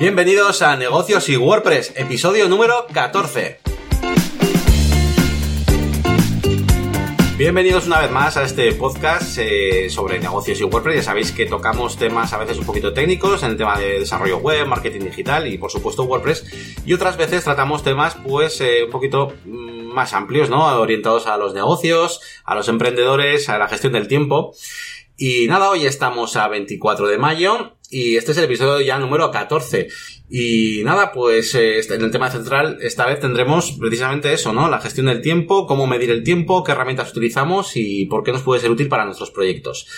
Bienvenidos a Negocios y WordPress, episodio número 14. Bienvenidos una vez más a este podcast eh, sobre negocios y WordPress. Ya sabéis que tocamos temas a veces un poquito técnicos en el tema de desarrollo web, marketing digital y por supuesto WordPress. Y otras veces tratamos temas pues eh, un poquito mm, más amplios, ¿no? Orientados a los negocios, a los emprendedores, a la gestión del tiempo. Y nada, hoy estamos a 24 de mayo y este es el episodio ya número 14. Y nada, pues eh, este, en el tema central esta vez tendremos precisamente eso, ¿no? La gestión del tiempo, cómo medir el tiempo, qué herramientas utilizamos y por qué nos puede ser útil para nuestros proyectos.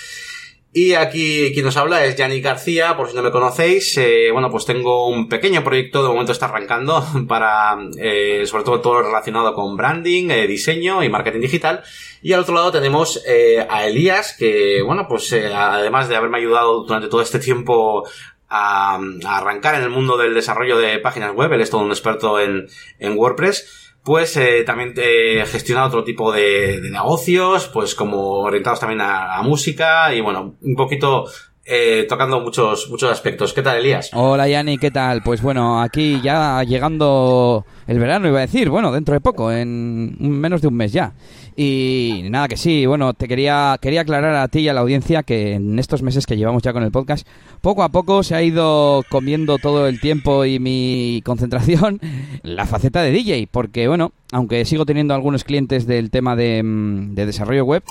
Y aquí quien nos habla es Yanni García, por si no me conocéis. Eh, bueno, pues tengo un pequeño proyecto, de momento está arrancando, para eh, sobre todo todo relacionado con branding, eh, diseño y marketing digital. Y al otro lado tenemos a Elías, que bueno, pues además de haberme ayudado durante todo este tiempo a, a, arrancar en el mundo del desarrollo de páginas web, él es todo un experto en, en WordPress pues eh, también eh, gestiona otro tipo de, de, negocios, pues como orientados también a, a música y bueno, un poquito eh, tocando muchos, muchos aspectos. ¿Qué tal, Elías? Hola, Yanni, ¿qué tal? Pues bueno, aquí ya llegando el verano, iba a decir, bueno, dentro de poco, en menos de un mes ya. Y nada, que sí, bueno, te quería, quería aclarar a ti y a la audiencia que en estos meses que llevamos ya con el podcast, poco a poco se ha ido comiendo todo el tiempo y mi concentración la faceta de DJ, porque bueno, aunque sigo teniendo algunos clientes del tema de, de desarrollo web,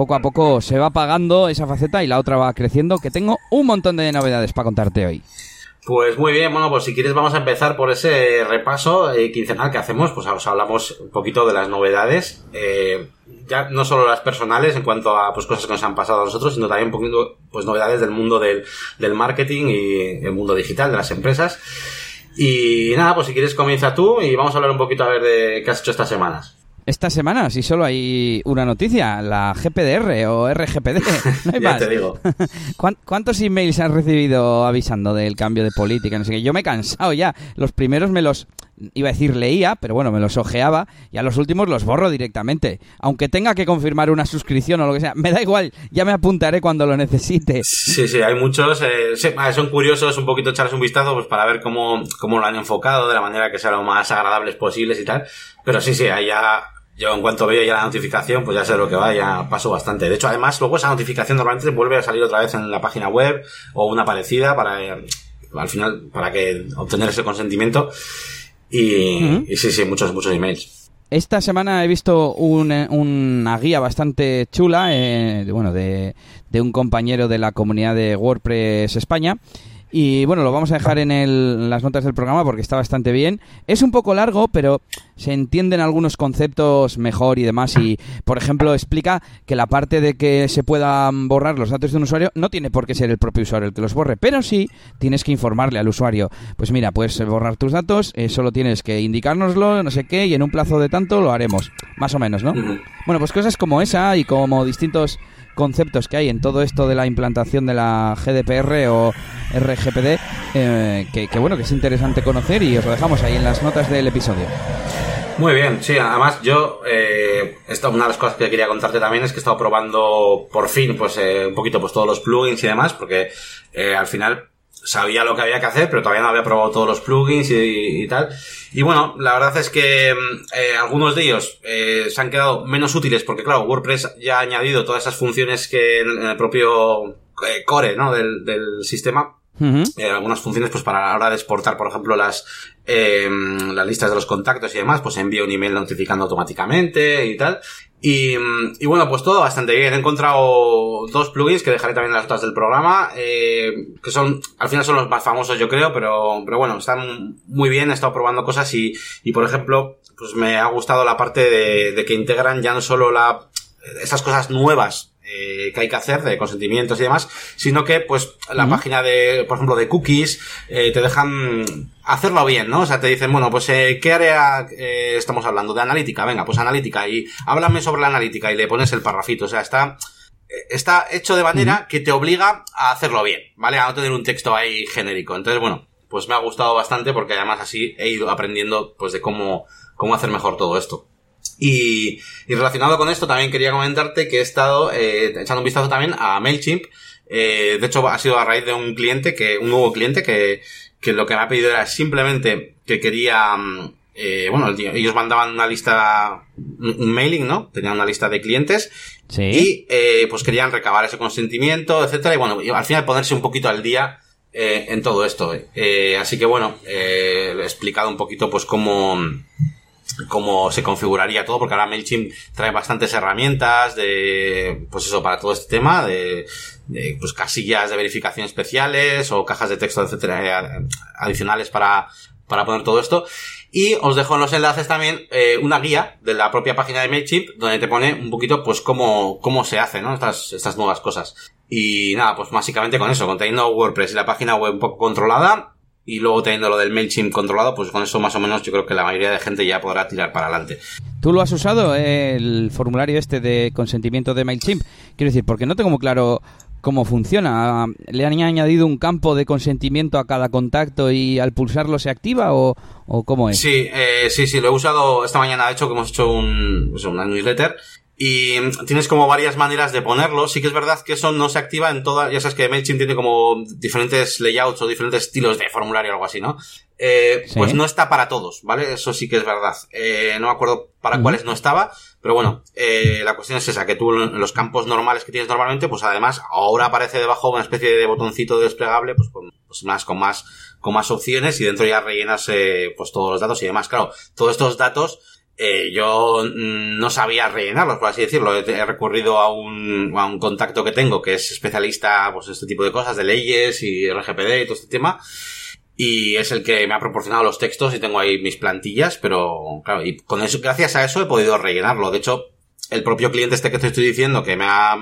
poco a poco se va apagando esa faceta y la otra va creciendo, que tengo un montón de novedades para contarte hoy. Pues muy bien, bueno, pues si quieres vamos a empezar por ese repaso eh, quincenal que hacemos, pues os hablamos un poquito de las novedades, eh, ya no solo las personales en cuanto a pues cosas que nos han pasado a nosotros, sino también un poquito pues novedades del mundo del, del marketing y el mundo digital de las empresas. Y nada, pues si quieres comienza tú y vamos a hablar un poquito a ver de qué has hecho estas semanas. Esta semana, si solo hay una noticia, la GPDR o RGPD. No hay ya más. te digo. ¿Cuántos emails has recibido avisando del cambio de política? No sé qué. Yo me he cansado ya. Los primeros me los iba a decir leía, pero bueno, me los ojeaba y a los últimos los borro directamente. Aunque tenga que confirmar una suscripción o lo que sea, me da igual, ya me apuntaré cuando lo necesite. Sí, sí, hay muchos. Eh, son curiosos un poquito echarles un vistazo pues para ver cómo, cómo lo han enfocado de la manera que sea lo más agradables posibles y tal. Pero sí, sí, ahí ya yo en cuanto veo ya la notificación, pues ya sé lo que va, ya paso bastante. De hecho, además, luego esa notificación normalmente vuelve a salir otra vez en la página web o una parecida para, eh, al final, para que obtener ese consentimiento. Y, uh -huh. y sí, sí, muchos, muchos emails. Esta semana he visto un, una guía bastante chula, eh, de, bueno, de, de un compañero de la comunidad de WordPress España, y bueno, lo vamos a dejar en, el, en, las notas del programa porque está bastante bien. Es un poco largo, pero se entienden algunos conceptos mejor y demás. Y, por ejemplo, explica que la parte de que se puedan borrar los datos de un usuario no tiene por qué ser el propio usuario el que los borre, pero sí tienes que informarle al usuario. Pues mira, puedes borrar tus datos, eh, solo tienes que indicárnoslo, no sé qué, y en un plazo de tanto lo haremos. Más o menos, ¿no? Bueno, pues cosas como esa y como distintos conceptos que hay en todo esto de la implantación de la GDPR o RGPD, eh, que, bueno, que es interesante conocer y os lo dejamos ahí en las notas del episodio. Muy bien, sí, además yo, eh, esta, una de las cosas que quería contarte también es que he estado probando por fin, pues, eh, un poquito, pues, todos los plugins y demás, porque al final sabía lo que había que hacer, pero todavía no había probado todos los plugins y, tal. Y bueno, la verdad es que eh, algunos de ellos eh, se han quedado menos útiles porque, claro, WordPress ya ha añadido todas esas funciones que en, el propio eh, core ¿no? del, del sistema. -huh. algunas funciones, pues para la hora de exportar, por ejemplo, las, las listas de los contactos y demás, pues envía un email notificando automáticamente y tal. Y, bueno, pues todo bastante bien. He encontrado dos plugins que dejaré también en las notas del programa, eh, que son, al final son los más famosos yo creo, pero, pero bueno, están muy bien, he estado probando cosas y, y por ejemplo, pues me ha gustado la parte de, de que integran ya no solo la, esas cosas nuevas eh, que hay que hacer de consentimientos y demás, sino que pues la uh -huh. página de, por ejemplo, de cookies, eh, te dejan hacerlo bien, ¿no? O sea, te dicen, bueno, pues eh, ¿qué área estamos hablando? De analítica, venga, pues analítica y háblame sobre la analítica y le pones el parrafito, o sea, está está hecho de manera uh -huh. que te obliga a hacerlo bien, ¿vale? A no tener un texto ahí genérico. Entonces, bueno, pues me ha gustado bastante porque además así he ido aprendiendo pues de cómo, cómo hacer mejor todo esto. Y, y, relacionado con esto también quería comentarte que he estado eh, echando un vistazo también a MailChimp. Eh, de hecho, ha sido a raíz de un cliente que, un nuevo cliente que, que lo que me ha pedido era simplemente que quería, mm, eh, bueno, ellos mandaban una lista, un mailing, ¿no? Tenían una lista de clientes Sí. y eh, pues querían recabar ese consentimiento, etcétera, y bueno, al final ponerse un poquito al día eh, en todo esto. Eh, así que bueno, eh, he explicado un poquito pues cómo, cómo se configuraría todo, porque ahora MailChimp trae bastantes herramientas de, pues eso, para todo este tema, de, de, pues casillas de verificación especiales o cajas de texto, etcétera, eh, adicionales para, para poner todo esto. Y os dejo en los enlaces también eh, una guía de la propia página de MailChimp donde te pone un poquito pues cómo, cómo se hace, ¿no? Estas, estas nuevas cosas. Y nada, pues básicamente con eso, con teniendo WordPress y la página web un poco controlada y luego teniendo lo del MailChimp controlado, pues con eso más o menos yo creo que la mayoría de gente ya podrá tirar para adelante. ¿Tú lo has usado, eh, el formulario este de consentimiento de MailChimp? Quiero decir, porque no tengo muy claro cómo funciona. ¿Le han añadido un campo de consentimiento a cada contacto y al pulsarlo se activa o, o cómo es? Sí, eh, sí, sí, lo he usado esta mañana, de hecho, que hemos hecho un, pues, una newsletter. Y tienes como varias maneras de ponerlo. Sí que es verdad que eso no se activa en todas. Ya sabes que MailChimp tiene como diferentes layouts o diferentes estilos de formulario o algo así, ¿no? Eh, Sí. Pues no está para todos, ¿vale? Eso sí que es verdad. Eh, no me acuerdo para cuáles no estaba, pero bueno, eh, la cuestión es esa, que tú en los campos normales que tienes normalmente, pues además ahora aparece debajo una especie de botoncito desplegable, pues con, pues más, con más, con más opciones y dentro ya rellenas, eh, pues todos los datos y demás. Claro, todos estos datos, eh, yo mm, no sabía rellenarlos, por así decirlo. He, recurrido a un, a un contacto que tengo que es especialista, pues este tipo de cosas, de leyes y RGPD y todo este tema. Y es el que me ha proporcionado los textos y tengo ahí mis plantillas, pero claro, y con eso, gracias a eso he podido rellenarlo. De hecho, el propio cliente este que te estoy diciendo, que me ha,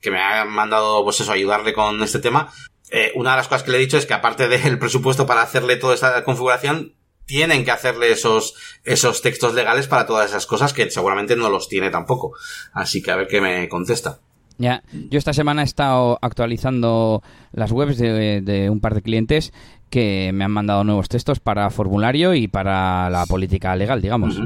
que me ha mandado, pues eso, ayudarle con este tema, eh, una de las cosas que le he dicho es que aparte del presupuesto para hacerle toda esta configuración, tienen que hacerle esos, esos textos legales para todas esas cosas que seguramente no los tiene tampoco. Así que a ver qué me contesta. Ya, yo esta semana he estado actualizando las webs de, de un par de clientes que me han mandado nuevos textos para formulario y para la política legal, digamos.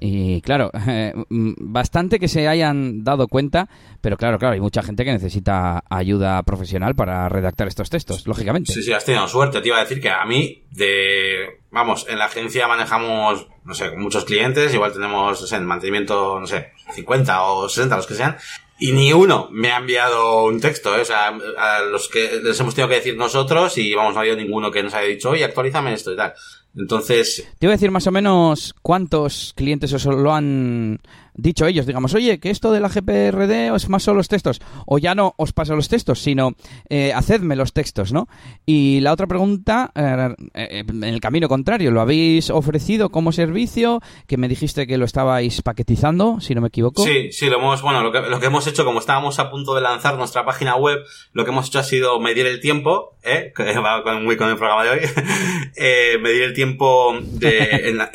Y claro, eh, mm, bastante que se hayan dado cuenta, pero claro, claro, hay mucha gente que necesita ayuda profesional para redactar estos textos, lógicamente. Sí, sí, has tenido suerte. Te iba a decir que a mí, de. Vamos, en la agencia manejamos, no sé, muchos clientes, igual tenemos, no sé, en mantenimiento, no sé, 50 o 60, los que sean, y ni uno me ha enviado un texto, ¿eh? o sea, a los que les hemos tenido que decir nosotros y vamos, no ha habido ninguno que nos haya dicho, oye, actualízame esto y tal. Entonces, Te voy a decir más o menos cuántos clientes os lo han dicho ellos. Digamos, oye, que esto de la GPRD más solo los textos. O ya no os paso los textos, sino eh, hacedme los textos, ¿no? Y la otra pregunta, eh, eh, en el camino contrario, ¿lo habéis ofrecido como servicio? Que me dijiste que lo estabais paquetizando, si no me equivoco. Sí, sí, lo hemos, bueno, lo que, lo que hemos hecho, como estábamos a punto de lanzar nuestra página web, lo que hemos hecho ha sido medir el tiempo, ¿eh? Que va muy con el programa de hoy, eh, medir el tiempo de, en, la,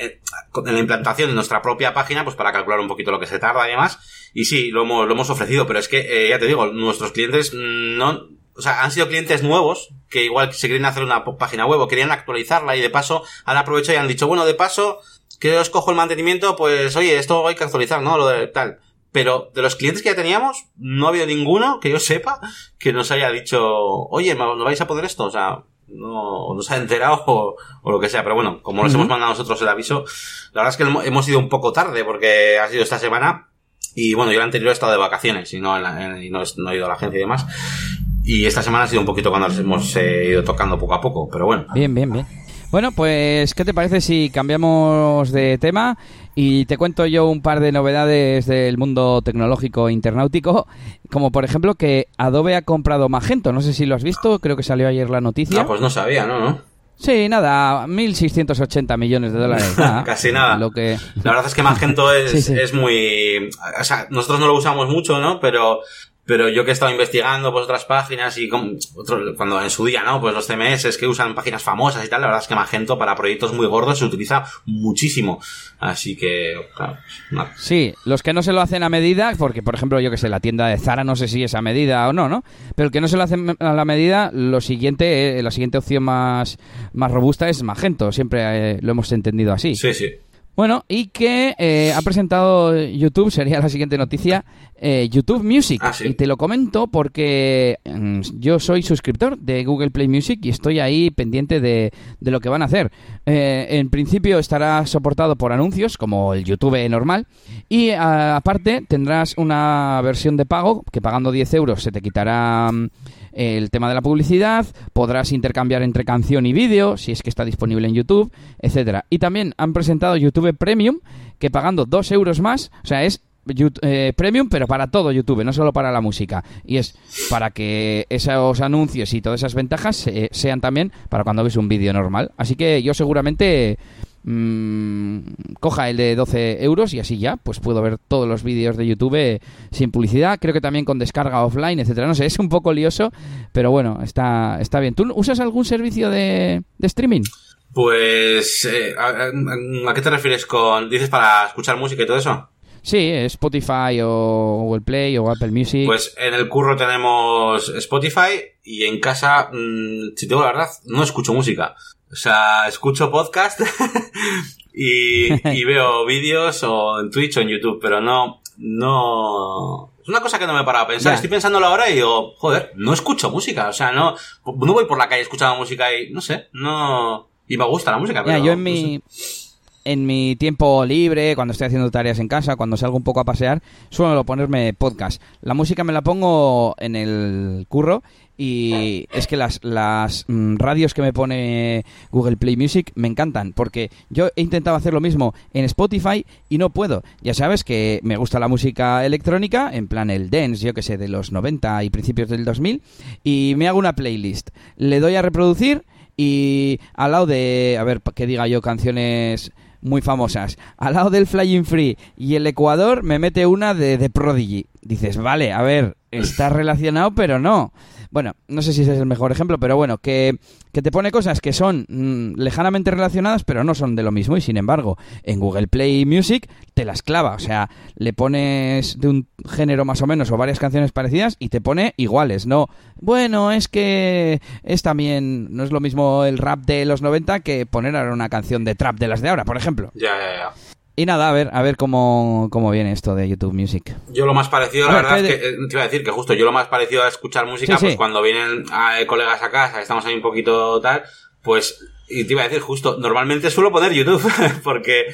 la implantación de nuestra propia página, pues para calcular un poquito lo que se tarda y demás. Y sí, lo hemos, ofrecido, pero es que, eh, ya te digo, nuestros clientes no, o sea, han sido clientes nuevos que igual se quieren hacer una página web querían actualizarla y de paso han aprovechado y han dicho, bueno, de paso, que os cojo el mantenimiento, pues oye, esto hay que actualizar, ¿no? Lo de tal. Pero de los clientes que ya teníamos, no ha habido ninguno que yo sepa que nos haya dicho, oye, ¿me vais a poner esto? O sea, no nos ha enterado o, o lo que sea. Pero bueno, como nos hemos mandado nosotros el aviso, la verdad es que hemos- ido un poco tarde porque ha sido esta semana. Y bueno, yo el anterior he estado de vacaciones y no, en la- en- y no, he- no he ido a la agencia y demás. Y esta semana ha sido un poquito cuando nos hemos eh, ido tocando poco a poco, pero bueno. Bien, bien, bien. Bueno, pues, ¿qué te parece si cambiamos de tema y te cuento yo un par de novedades del mundo tecnológico internautico? Como por ejemplo que Adobe ha comprado Magento, no sé si lo has visto, creo que salió ayer la noticia. Ah, pues no sabía, ¿no? ¿no? Sí, nada, 1.680 millones de dólares. nada. Casi nada. Lo que... La verdad es que Magento es, Sí, sí. es muy... O sea, nosotros no lo usamos mucho, ¿no? Pero, pero yo que he estado investigando pues otras páginas y con- otro- cuando en su día, ¿no? Pues los CMS que usan páginas famosas y tal, la verdad es que Magento para proyectos muy gordos se utiliza muchísimo. Así que, claro, nada. Sí, los que no se lo hacen a medida, porque por ejemplo, yo que sé, la tienda de Zara no sé si es a medida o no, ¿no? Pero el que no se lo hacen a la medida, lo siguiente, eh, la siguiente opción más, más robusta es Magento, siempre eh, lo hemos entendido así. Sí, sí. Bueno, y que eh, ha presentado YouTube, sería la siguiente noticia, eh, YouTube Music. Ah, sí. Y te lo comento porque mm, yo soy suscriptor de Google Play Music y estoy ahí pendiente de, de lo que van a hacer. Eh, en principio estará soportado por anuncios, como el YouTube normal, y a- aparte tendrás una versión de pago que pagando 10 euros se te quitará... mm, el tema de la publicidad, podrás intercambiar entre canción y vídeo, si es que está disponible en YouTube, etcétera. Y también han presentado YouTube Premium, que pagando 2 euros más, o sea, es eh, Premium, pero para todo YouTube, no solo para la música. Y es para que esos anuncios y todas esas ventajas eh, sean también para cuando ves un vídeo normal. Así que yo seguramente mm, coja el de 12 euros y así ya, pues puedo ver todos los vídeos de YouTube eh, sin publicidad, creo que también con descarga offline, etcétera. No sé, es un poco lioso, pero bueno, está, está bien. ¿Tú usas algún servicio de, de streaming? Pues, eh, a, a- ¿a qué te refieres con... dices para escuchar música y todo eso? Sí, Spotify o Google Play o Apple Music. Pues en el curro tenemos Spotify y en casa, mm, si tengo la verdad, no escucho música. O sea, escucho podcast y, y veo vídeos o en Twitch o en YouTube, pero no, no... Es una cosa que no me he parado a pensar. Ya. Estoy pensándolo ahora y digo, joder, no escucho música. O sea, no, no voy por la calle escuchando música y, no sé, no... Y me gusta la música, pero... yo en no sé. En mi tiempo libre, cuando estoy haciendo tareas en casa, cuando salgo un poco a pasear, suelo ponerme podcast. La música me la pongo en el curro y es que las, las mm, radios que me pone Google Play Music me encantan porque yo he intentado hacer lo mismo en Spotify y no puedo. Ya sabes que me gusta la música electrónica, en plan el dance, yo que sé, de los 90 y principios del 2000 y me hago una playlist. Le doy a reproducir y al lado de, a ver, que diga yo, canciones muy famosas, al lado del Flying Free y el Ecuador me mete una de, de Prodigy. Dices, vale, a ver, está relacionado, pero no. Bueno, no sé si ese es el mejor ejemplo, pero bueno, que, que te pone cosas que son mm, lejanamente relacionadas, pero no son de lo mismo. Y sin embargo, en Google Play Music te las clava. O sea, le pones de un género más o menos o varias canciones parecidas y te pone iguales. No, bueno, es que es también, no es lo mismo el rap de los 90 que poner ahora una canción de trap de las de ahora, por ejemplo. Ya, ya, ya. Y nada, a ver, a ver cómo, cómo viene esto de YouTube Music. Yo lo más parecido, A la ver, verdad, es que eh, te iba a decir que justo yo lo más parecido a escuchar música, Sí, sí. pues cuando vienen eh, colegas a casa, estamos ahí un poquito tal, pues, y te iba a decir justo, normalmente suelo poner YouTube, porque,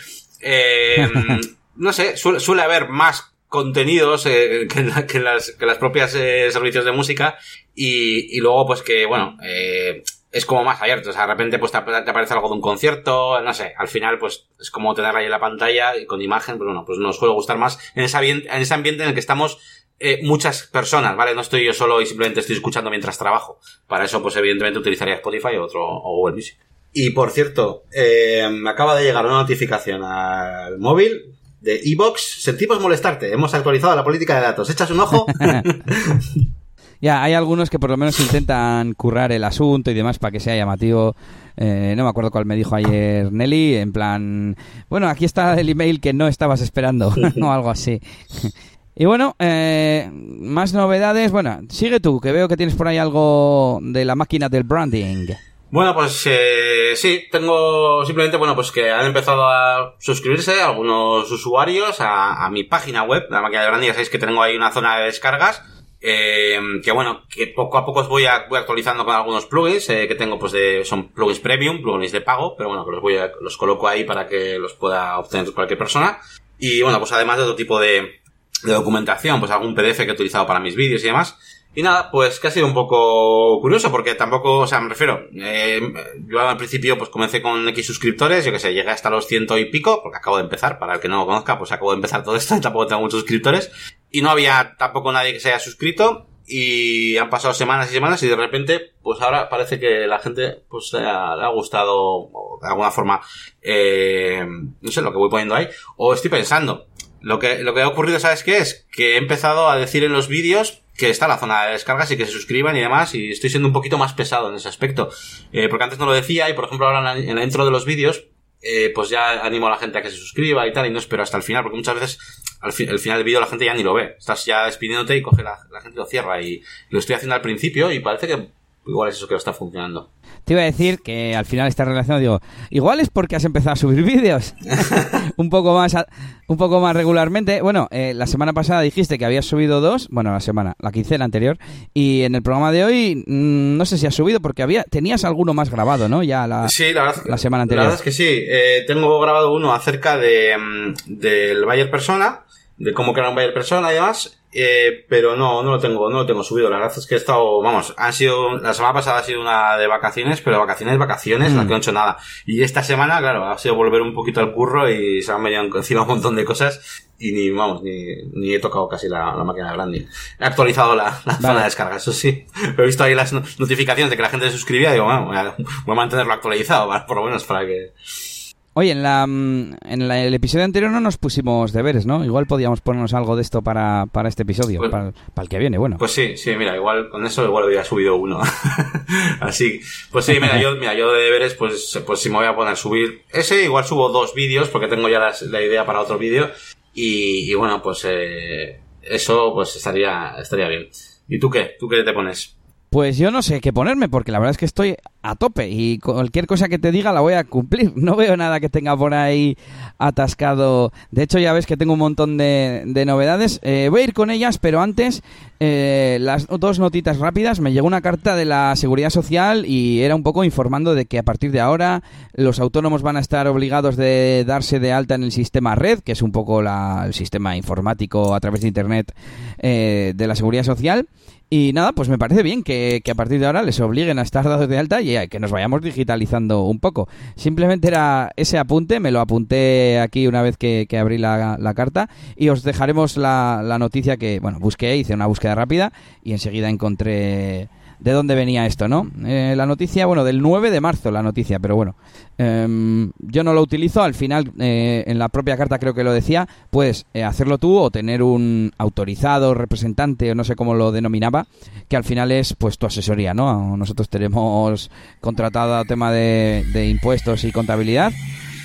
eh, no sé, suele, suele haber más contenidos eh, que, la- las, que las propias servicios de música y, y luego pues que, bueno, eh, es como más abierto, o sea, de repente pues te, ap- te aparece algo de un concierto, no sé, al final pues es como tenerla ahí en la pantalla y con imagen, pero bueno, pues nos suele gustar más en ese ambiente, en ese ambiente en el que estamos eh, muchas personas, ¿vale? No estoy yo solo y simplemente estoy escuchando mientras trabajo. Para eso, pues evidentemente utilizaría Spotify o otro, o Google Music. Y por cierto, eh, me acaba de llegar una notificación al móvil de Evox. Sentimos molestarte, hemos actualizado la política de datos. ¿Echas un ojo? Ya, hay algunos que por lo menos intentan currar el asunto y demás para que sea llamativo. Eh, no me acuerdo cuál me dijo ayer Nelly, en plan, bueno, aquí está el email que no estabas esperando, o algo así. Y bueno, eh, más novedades. Bueno, sigue tú, que veo que tienes por ahí algo de la máquina del branding. Bueno, pues eh, sí, tengo simplemente, bueno, pues que han empezado a suscribirse algunos usuarios a, a mi página web, la máquina de branding, ya sabéis que tengo ahí una zona de descargas, eh, que bueno, que poco a poco os voy, a, voy actualizando con algunos plugins, eh, que tengo pues de, son plugins premium, plugins de pago, pero bueno, que los voy a, los coloco ahí para que los pueda obtener cualquier persona. Y bueno, pues además de otro tipo de, de documentación, pues algún PDF que he utilizado para mis vídeos y demás. Y nada, pues que ha sido un poco curioso porque tampoco, o sea, me refiero, eh, yo al principio pues comencé con X suscriptores, yo que sé, llegué hasta los ciento y pico, porque acabo de empezar, para el que no lo conozca, pues acabo de empezar todo esto y tampoco tengo muchos suscriptores, y no había tampoco nadie que se haya suscrito, y han pasado semanas y semanas y de repente, pues ahora parece que la gente pues le ha, le ha gustado de alguna forma, eh, no sé, lo que voy poniendo ahí, o estoy pensando, lo que, lo que ha ocurrido, ¿sabes qué es? Que he empezado a decir en los vídeos que está la zona de descargas y que se suscriban y demás, y estoy siendo un poquito más pesado en ese aspecto. Eh, porque antes no lo decía, y por ejemplo ahora en la, intro de los vídeos, eh, pues ya animo a la gente a que se suscriba y tal, y no espero hasta el final, porque muchas veces al final del vídeo la gente ya ni lo ve. Estás ya despidiéndote y coge la, la gente lo cierra, y lo estoy haciendo al principio, y parece que igual es eso que no está funcionando. Te iba a decir que al final está relacionado, digo, igual es porque has empezado a subir vídeos un poco más un poco más regularmente. Bueno, eh, la semana pasada dijiste que habías subido dos, bueno, la semana, la quincena anterior, y en el programa de hoy mm, no sé si has subido porque había tenías alguno más grabado, ¿no? Ya la, sí, la, verdad, la semana anterior. La verdad es que sí, eh, tengo grabado uno acerca de mm, del Bayer Persona, de cómo crear un Bayer Persona y demás, eh, pero no, no lo tengo, no lo tengo subido. La verdad es que he estado, vamos, han sido, la semana pasada ha sido una de vacaciones, pero vacaciones, vacaciones, no mm. he hecho nada. Y esta semana, claro, ha sido volver un poquito al curro y se han venido encima un montón de cosas y ni, vamos, ni, ni he tocado casi la, máquina de branding. He actualizado la, zona de descarga, eso sí. Pero he visto ahí las notificaciones de que la gente se suscribía y digo, bueno, voy a, voy a mantenerlo actualizado, por lo menos para que, Oye, en, la, mm, en el episodio anterior no nos pusimos deberes, ¿no? Igual podíamos ponernos algo de esto para, para este episodio, pues para, el que viene, bueno. Pues sí, sí, mira, igual con eso igual hubiera subido uno. Así, pues sí, mira, yo, mira, yo de deberes, pues, pues si me voy a poner a subir ese, igual subo dos vídeos, porque tengo ya la idea para otro vídeo, y, y, bueno, pues eh, eso pues estaría, estaría bien. ¿Y tú qué? ¿Tú qué te pones? Pues yo no sé qué ponerme, porque la verdad es que estoy a tope y cualquier cosa que te diga la voy a cumplir. No veo nada que tenga por ahí atascado. De hecho, ya ves que tengo un montón de, novedades. Eh, voy a ir con ellas, pero antes, eh, las dos notitas rápidas. Me llegó una carta de la Seguridad Social y era un poco informando de que a partir de ahora los autónomos van a estar obligados de darse de alta en el sistema red, que es un poco el sistema informático a través de Internet eh, de la Seguridad Social. Y nada, pues me parece bien que, a partir de ahora les obliguen a estar dados de alta y que nos vayamos digitalizando un poco. Simplemente era ese apunte, me lo apunté aquí una vez que, abrí la, carta y os dejaremos la, la noticia que, bueno, busqué, hice una búsqueda rápida y enseguida encontré de dónde venía esto, ¿no? Eh, la noticia, bueno, del 9 de marzo la noticia, pero bueno, em, yo no lo utilizo, al final eh, en la propia carta creo que lo decía, puedes eh, hacerlo tú o tener un autorizado representante o no sé cómo lo denominaba, que al final es pues tu asesoría, ¿no? Nosotros tenemos contratado tema de impuestos y contabilidad,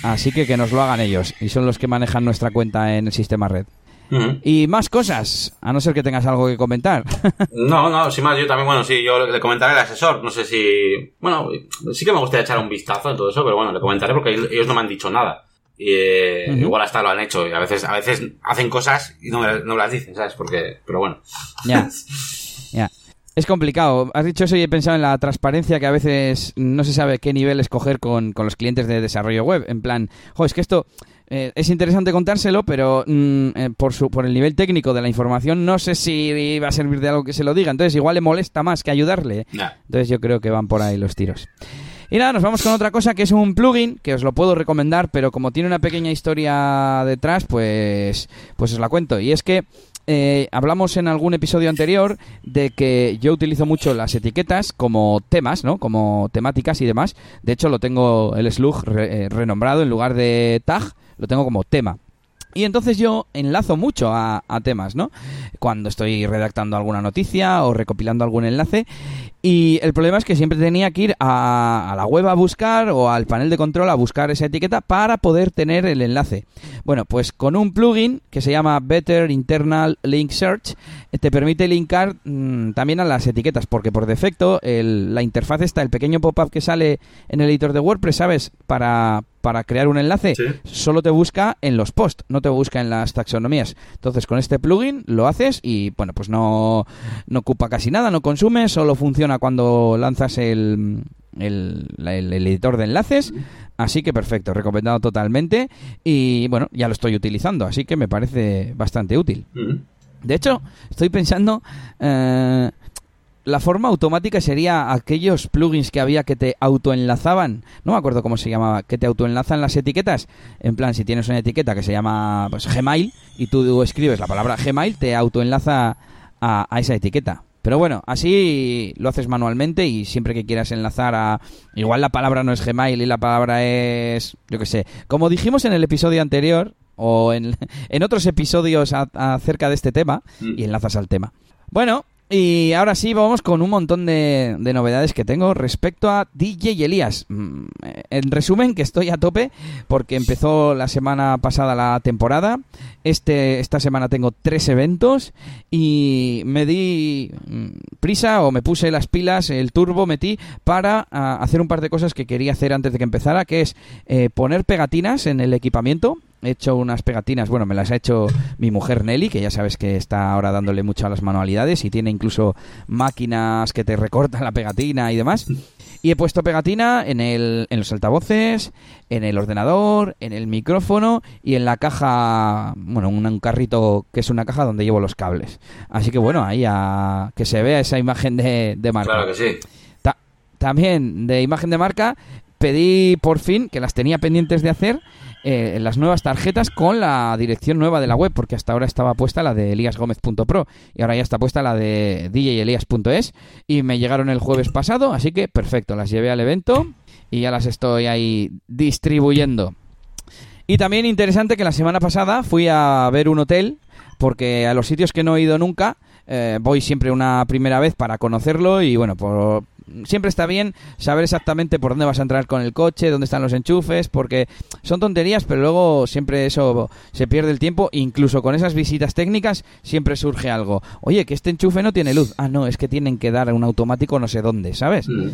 así que que nos lo hagan ellos y son los que manejan nuestra cuenta en el sistema red. Y más cosas, a no ser que tengas algo que comentar. no, no, sin más, yo también, bueno, sí, yo le comentaré al asesor, no sé si... Bueno, sí que me gustaría echar un vistazo en todo eso, pero bueno, le comentaré porque ellos no me han dicho nada. Y eh, igual hasta lo han hecho y a veces, a veces hacen cosas y no me, no las dicen, ¿sabes? Porque, pero bueno. Ya. ya. Es complicado. Has dicho eso y he pensado en la transparencia que a veces no se sabe qué nivel escoger con, con los clientes de desarrollo web. En plan, jo, es que esto eh, es interesante contárselo, pero mm, eh, por, su, por el nivel técnico de la información no sé si va a servir de algo que se lo diga. Entonces igual le molesta más que ayudarle. Entonces yo creo que van por ahí los tiros. Y nada, nos vamos con otra cosa que es un plugin que os lo puedo recomendar, pero como tiene una pequeña historia detrás, pues, pues os la cuento. Y es que eh, hablamos en algún episodio anterior de que yo utilizo mucho las etiquetas como temas, ¿no? Como temáticas y demás. De hecho, lo tengo el slug renombrado en lugar de tag lo tengo como tema. Y entonces yo enlazo mucho a, temas, ¿no? Cuando estoy redactando alguna noticia o recopilando algún enlace. Y el problema es que siempre tenía que ir a, a, la web a buscar o al panel de control a buscar esa etiqueta para poder tener el enlace. Bueno, pues con un plugin que se llama Better Internal Link Search te permite linkar mm, también a las etiquetas, porque por defecto la interfaz está, el pequeño pop-up que sale en el editor de WordPress, ¿sabes? Para, para crear un enlace, solo te busca en los posts, no te busca en las taxonomías. Entonces, con este plugin lo haces y, bueno, pues no, no ocupa casi nada, no consume, solo funciona cuando lanzas el, el, editor de enlaces. Así que perfecto, recomendado totalmente. Y bueno, ya lo estoy utilizando, así que me parece bastante útil. De hecho, estoy pensando... Eh, la forma automática sería aquellos plugins que había que te autoenlazaban, no me acuerdo cómo se llamaba, que te autoenlazan las etiquetas. En plan, si tienes una etiqueta que se llama pues, Gmail y tú escribes la palabra Gmail, te autoenlaza a, a esa etiqueta. Pero bueno, así lo haces manualmente y siempre que quieras enlazar a... Igual la palabra no es Gmail y la palabra es... Yo qué sé. Como dijimos en el episodio anterior, o en, en otros episodios acerca de este tema, y mm. enlazas al tema. Bueno, Y ahora sí, vamos con un montón de, novedades que tengo respecto a DJ Elías. Mm, en resumen, que estoy a tope porque empezó la semana pasada la temporada. Este, esta semana tengo tres eventos y me di mm, prisa o me puse las pilas, el turbo metí para ah, hacer un par de cosas que quería hacer antes de que empezara, que es eh, poner pegatinas en el equipamiento he hecho unas pegatinas, bueno, me las ha hecho mi mujer Nelly, que ya sabes que está ahora dándole mucho a las manualidades y tiene incluso máquinas que te recortan la pegatina y demás. Y he puesto pegatina en, el, en los altavoces, en el ordenador, en el micrófono y en la caja, bueno, un, carrito que es una caja donde llevo los cables. Así que bueno, ahí a que se vea esa imagen de, de marca. Claro que sí. también de imagen de marca pedí por fin, que las tenía pendientes de hacer, eh, las nuevas tarjetas con la dirección nueva de la web, porque hasta ahora estaba puesta la de eliasgomez.pro y ahora ya está puesta la de djelias.es y me llegaron el jueves pasado, así que perfecto, las llevé al evento y ya las estoy ahí distribuyendo. Y también interesante que la semana pasada fui a ver un hotel, porque a los sitios que no he ido nunca, eh, voy siempre una primera vez para conocerlo y bueno, por, siempre está bien saber exactamente por dónde vas a entrar con el coche, dónde están los enchufes, porque son tonterías, pero luego siempre eso se pierde el tiempo, incluso con esas visitas técnicas siempre surge algo. Oye, que este enchufe no tiene luz. Ah, no, es que tienen que dar un automático no sé dónde, ¿sabes? Mm.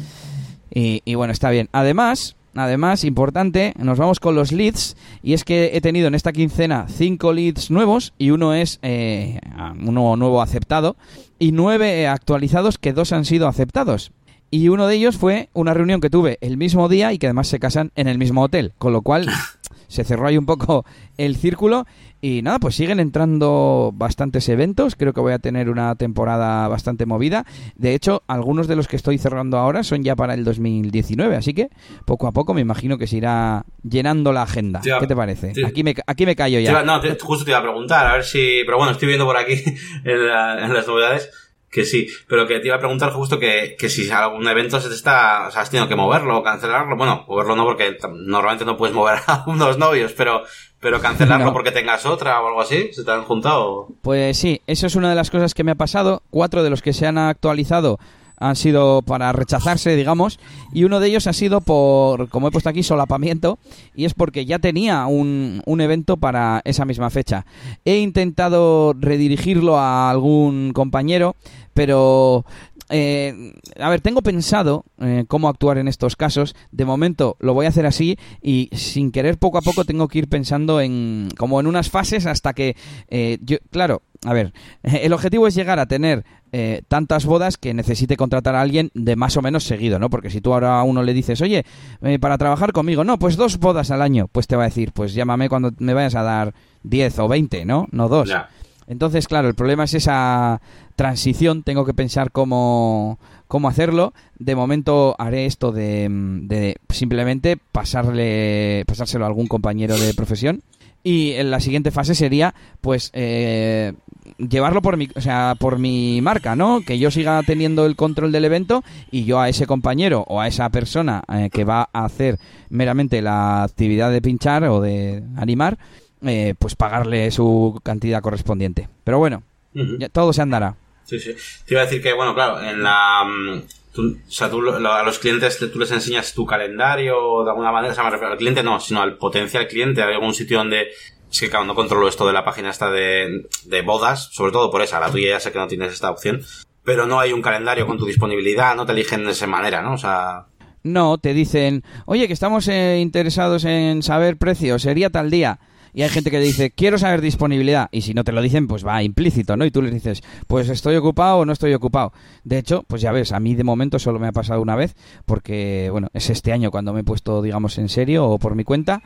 Y, y bueno, está bien. Además, Además, importante, nos vamos con los leads y es que he tenido en esta quincena cinco leads nuevos y uno es eh, uno nuevo aceptado y nueve actualizados que dos han sido aceptados. Y uno de ellos fue una reunión que tuve el mismo día y que además se casan en el mismo hotel, con lo cual se cerró ahí un poco el círculo y nada, pues siguen entrando bastantes eventos, creo que voy a tener una temporada bastante movida. De hecho, algunos de los que estoy cerrando ahora son ya para el 2019, así que poco a poco me imagino que se irá llenando la agenda. ¿Qué te parece? aquí, me, aquí me callo ya. no, justo te iba a preguntar, a ver si... Pero bueno, estoy viendo por aquí en las novedades que sí, pero que te iba a preguntar justo que, que si algún evento se te está, o sea, has tenido que moverlo o cancelarlo. Bueno, moverlo no porque normalmente no puedes mover a unos novios, pero, pero cancelarlo porque tengas otra o algo así, ¿se te han juntado? Pues sí, eso es una de las cosas que me ha pasado. Cuatro de los que se han actualizado han sido para rechazarse, digamos, y uno de ellos ha sido por, como he puesto aquí, solapamiento, y es porque ya tenía un, un evento para esa misma fecha. He intentado redirigirlo a algún compañero, pero eh, a ver, tengo pensado eh, cómo actuar en estos casos. De momento lo voy a hacer así y sin querer poco a poco tengo que ir pensando en como en unas fases hasta que eh, yo, claro, a ver, el objetivo es llegar a tener tantas bodas que necesite contratar a alguien de más o menos seguido, ¿no? Porque si tú ahora a uno le dices, oye, para trabajar conmigo, no, pues dos bodas al año, pues te va a decir, pues llámame cuando me vayas a dar 10 o 20, ¿no? No dos. Entonces, claro, el problema es esa transición, tengo que pensar cómo, cómo hacerlo. De momento haré esto de, de simplemente pasarle, pasárselo a algún compañero de profesión. Y en la siguiente fase sería, pues, eh, llevarlo por mi, o sea, por mi marca, ¿no? Que yo siga teniendo el control del evento y yo a ese compañero o a esa persona eh, que va a hacer meramente la actividad de pinchar o de animar, eh, pues pagarle su cantidad correspondiente. Pero bueno, todo se andará. Sí, sí. Te iba a decir que, bueno, claro, en la... Mm, o sea, tú a los clientes tú les enseñas tu calendario de alguna manera, o me refiero al cliente no, sino al potencial cliente. ¿Hay algún sitio donde es que claro, no controlo esto de la página esta de, de bodas, sobre todo por esa, la tuya ya sé que no tienes esta opción, pero no hay un calendario con tu disponibilidad, no te eligen de esa manera, ¿no? O sea... No, te dicen, oye, que estamos eh, interesados en saber precios, sería tal día y hay gente que dice, quiero saber disponibilidad, y si no te lo dicen, pues va implícito, ¿no? Y tú les dices, pues estoy ocupado o no estoy ocupado. De hecho, pues ya ves, a mí de momento solo me ha pasado una vez, porque, bueno, es este año cuando me he puesto, digamos, en serio o por mi cuenta,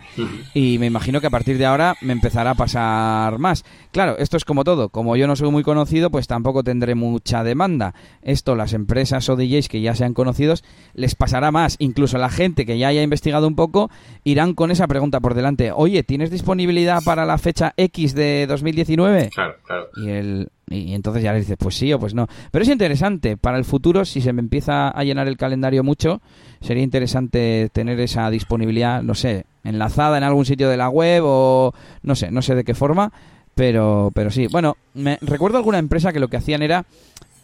y me imagino que a partir de ahora me empezará a pasar más. Claro, esto es como todo, como yo no soy muy conocido, pues tampoco tendré mucha demanda. Esto las empresas o DJs que ya sean conocidos les pasará más, incluso la gente que ya haya investigado un poco irán con esa pregunta por delante, oye, ¿tienes disponibilidad? Para la fecha X de 2019? Claro, claro. Y, el, y entonces ya le dices, pues sí o pues no. Pero es interesante, para el futuro, si se me empieza a llenar el calendario mucho, sería interesante tener esa disponibilidad, no sé, enlazada en algún sitio de la web o no sé, no sé de qué forma, pero, pero sí. Bueno, me recuerdo alguna empresa que lo que hacían era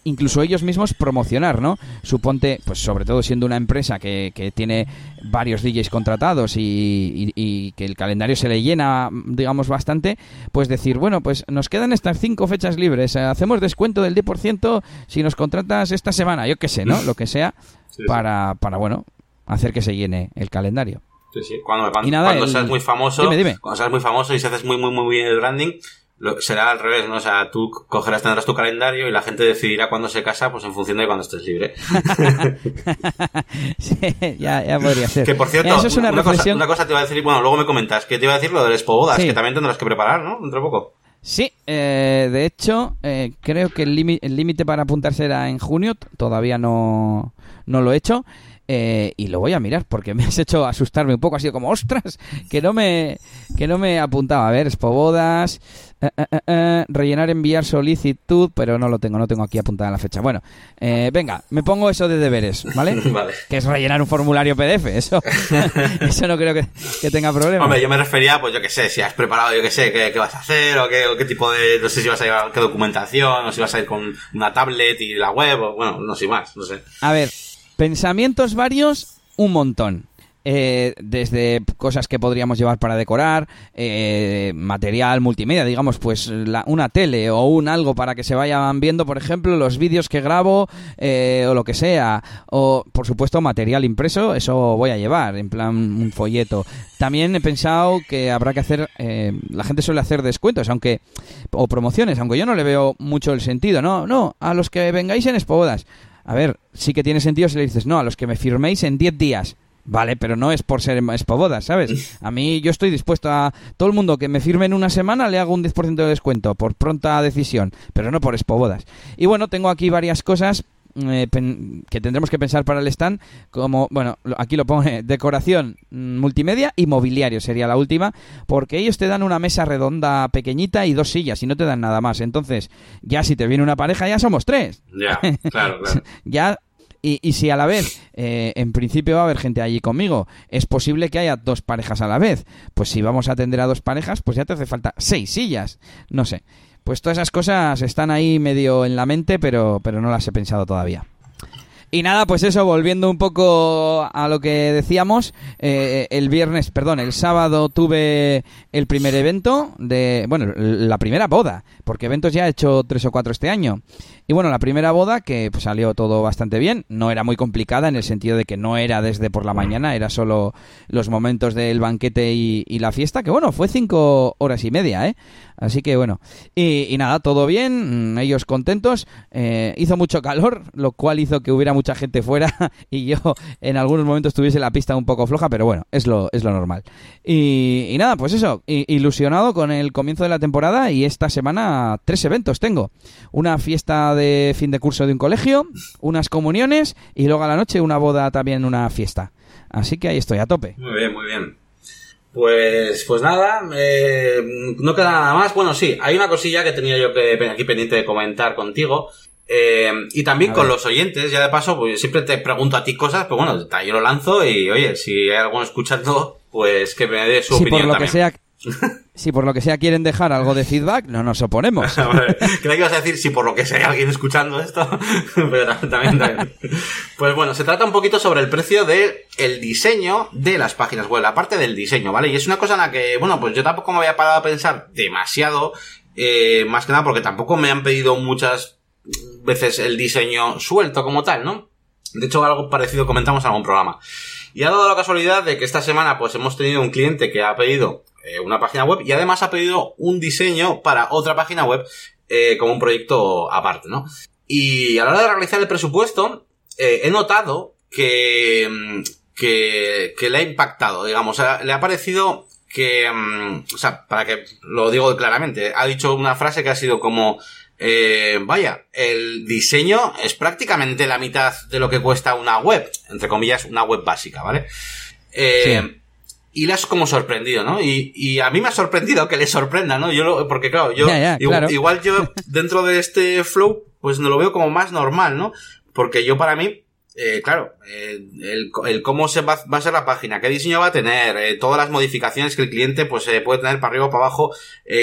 incluso ellos mismos promocionar, ¿no? Suponte, pues sobre todo siendo una empresa que, que tiene varios DJs contratados y, y, que el calendario se le llena, digamos, bastante, pues decir, bueno, pues nos quedan estas cinco fechas libres, hacemos descuento del 10% si nos contratas esta semana, yo qué sé, ¿no? Lo que sea, para, para, bueno, hacer que se llene el calendario. Sí, sí. Cuando, cuando, seas muy famoso, cuando seas muy famoso y se haces muy, muy, muy bien el branding, será al revés, ¿no? O sea, tú cogerás, tendrás tu calendario y la gente decidirá cuándo se casa, pues en función de cuando estés libre. sí, ya, ya podría ser. Que por cierto, una, cosa, te iba a decir, bueno, luego me comentas, que te iba a decir lo del Expo Bodas, que también tendrás que preparar, ¿no? Dentro de poco. Sí, eh, de hecho, eh, creo que el límite para apuntarse era en junio, todavía no, no lo he hecho. Eh, y lo voy a mirar porque me has hecho asustarme un poco, ha sido como, ostras, que no me, que no me apuntaba. A ver, Spobodas, eh, eh, rellenar, enviar solicitud, pero no lo tengo, no tengo aquí apuntada la fecha. Bueno, venga, me pongo eso de deberes, ¿vale? vale. Que es rellenar un formulario PDF, eso, eso no creo que, tenga problema. Hombre, yo me refería, pues yo qué sé, si has preparado, yo qué sé, qué, vas a hacer, o qué, qué, tipo de, no sé si vas a llevar qué documentación, o si vas a ir con una tablet y la web, o bueno, no sé más, no sé. A ver, Pensamientos varios, un montón. Eh, desde cosas que podríamos llevar para decorar, eh, material multimedia, digamos, pues una tele o un algo para que se vayan viendo, por ejemplo, los vídeos que grabo eh, o lo que sea, o por supuesto material impreso, eso voy a llevar, en plan un folleto. También he pensado que habrá que hacer, la gente suele hacer descuentos, aunque o promociones, aunque yo no le veo mucho el sentido, no, no, a los que vengáis en Espobodas a ver, sí que tiene sentido si le dices, no, a los que me firméis en 10 días. Vale, pero no es por ser espobodas, ¿sabes? A mí yo estoy dispuesto a todo el mundo que me firme en una semana le hago un 10% de descuento por pronta decisión, pero no por espobodas. Y bueno, tengo aquí varias cosas eh, que tendremos que pensar para el stand, como, bueno, aquí lo pone, decoración mm, multimedia y mobiliario sería la última, porque ellos te dan una mesa redonda pequeñita y dos sillas y no te dan nada más. Entonces, ya si te viene una pareja, ya somos tres. Ya, claro, claro. ya y, y, si a la vez, eh, en principio va a haber gente allí conmigo, es posible que haya dos parejas a la vez. Pues si vamos a atender a dos parejas, pues ya te hace falta seis sillas. No sé. Pues todas esas cosas están ahí medio en la mente, pero, pero no las he pensado todavía. Y nada, pues eso, volviendo un poco a lo que decíamos, eh, el viernes, perdón, el sábado tuve el primer evento de, bueno, la primera boda, porque eventos ya he hecho tres o cuatro este año. Y bueno, la primera boda que pues, salió todo bastante bien, no era muy complicada en el sentido de que no era desde por la mañana, era solo los momentos del banquete y, y la fiesta, que bueno, fue cinco horas y media, ¿eh? Así que bueno, y, nada, todo bien, mm, ellos contentos. Eh, hizo mucho calor, lo cual hizo que hubiera mucha gente fuera y yo en algunos momentos tuviese la pista un poco floja, pero bueno, es lo, es lo normal. Y, nada, pues eso, ilusionado con el comienzo de la temporada y esta semana tres eventos tengo. Una fiesta de fin de curso de un colegio, unas comuniones y luego a la noche una boda también, una fiesta. Así que ahí estoy a tope. Muy bien, muy bien. Pues, pues nada, eh, no queda nada más. Bueno, sí, hay una cosilla que tenía yo que aquí pendiente de comentar contigo. Eh, y también con los oyentes, ya de paso, pues siempre te pregunto a ti cosas, pero bueno, yo lo lanzo y oye, si hay alguno escuchando, pues que me dé su opinión. Por lo que sea, si por lo que sea quieren dejar algo de feedback, no nos oponemos. Creo que ibas a decir si por lo que sea alguien escuchando esto, pero también, Pues bueno, se trata un poquito sobre el precio de diseño de las páginas web, la parte del diseño, ¿vale? Y es una cosa en la que, bueno, pues yo tampoco me había parado a pensar demasiado, eh, más que nada porque tampoco me han pedido muchas veces el diseño suelto como tal, ¿no? De hecho, algo parecido comentamos en algún programa. Y ha dado la casualidad de que esta semana pues hemos tenido un cliente que ha pedido eh, una página web y además ha pedido un diseño para otra página web eh, como un proyecto aparte, ¿no? Y a la hora de realizar el presupuesto eh, he notado que, mm, que, que le ha impactado, digamos, le ha parecido que, mm, o sea, para que lo digo claramente, ha dicho una frase que ha sido como, vaya, el diseño es prácticamente la mitad de lo que cuesta una web, entre comillas, una web básica, ¿vale? Eh, Y le has como sorprendido, ¿no? Y, y, a mí me ha sorprendido que le sorprenda, ¿no? Yo lo, porque claro, yo, igual, yo dentro de este flow, pues no lo veo como más normal, ¿no? Porque yo para mí, eh, claro, eh, el, el, cómo se va, va, a ser la página, qué diseño va a tener, eh, todas las modificaciones que el cliente pues puede tener para arriba o para abajo,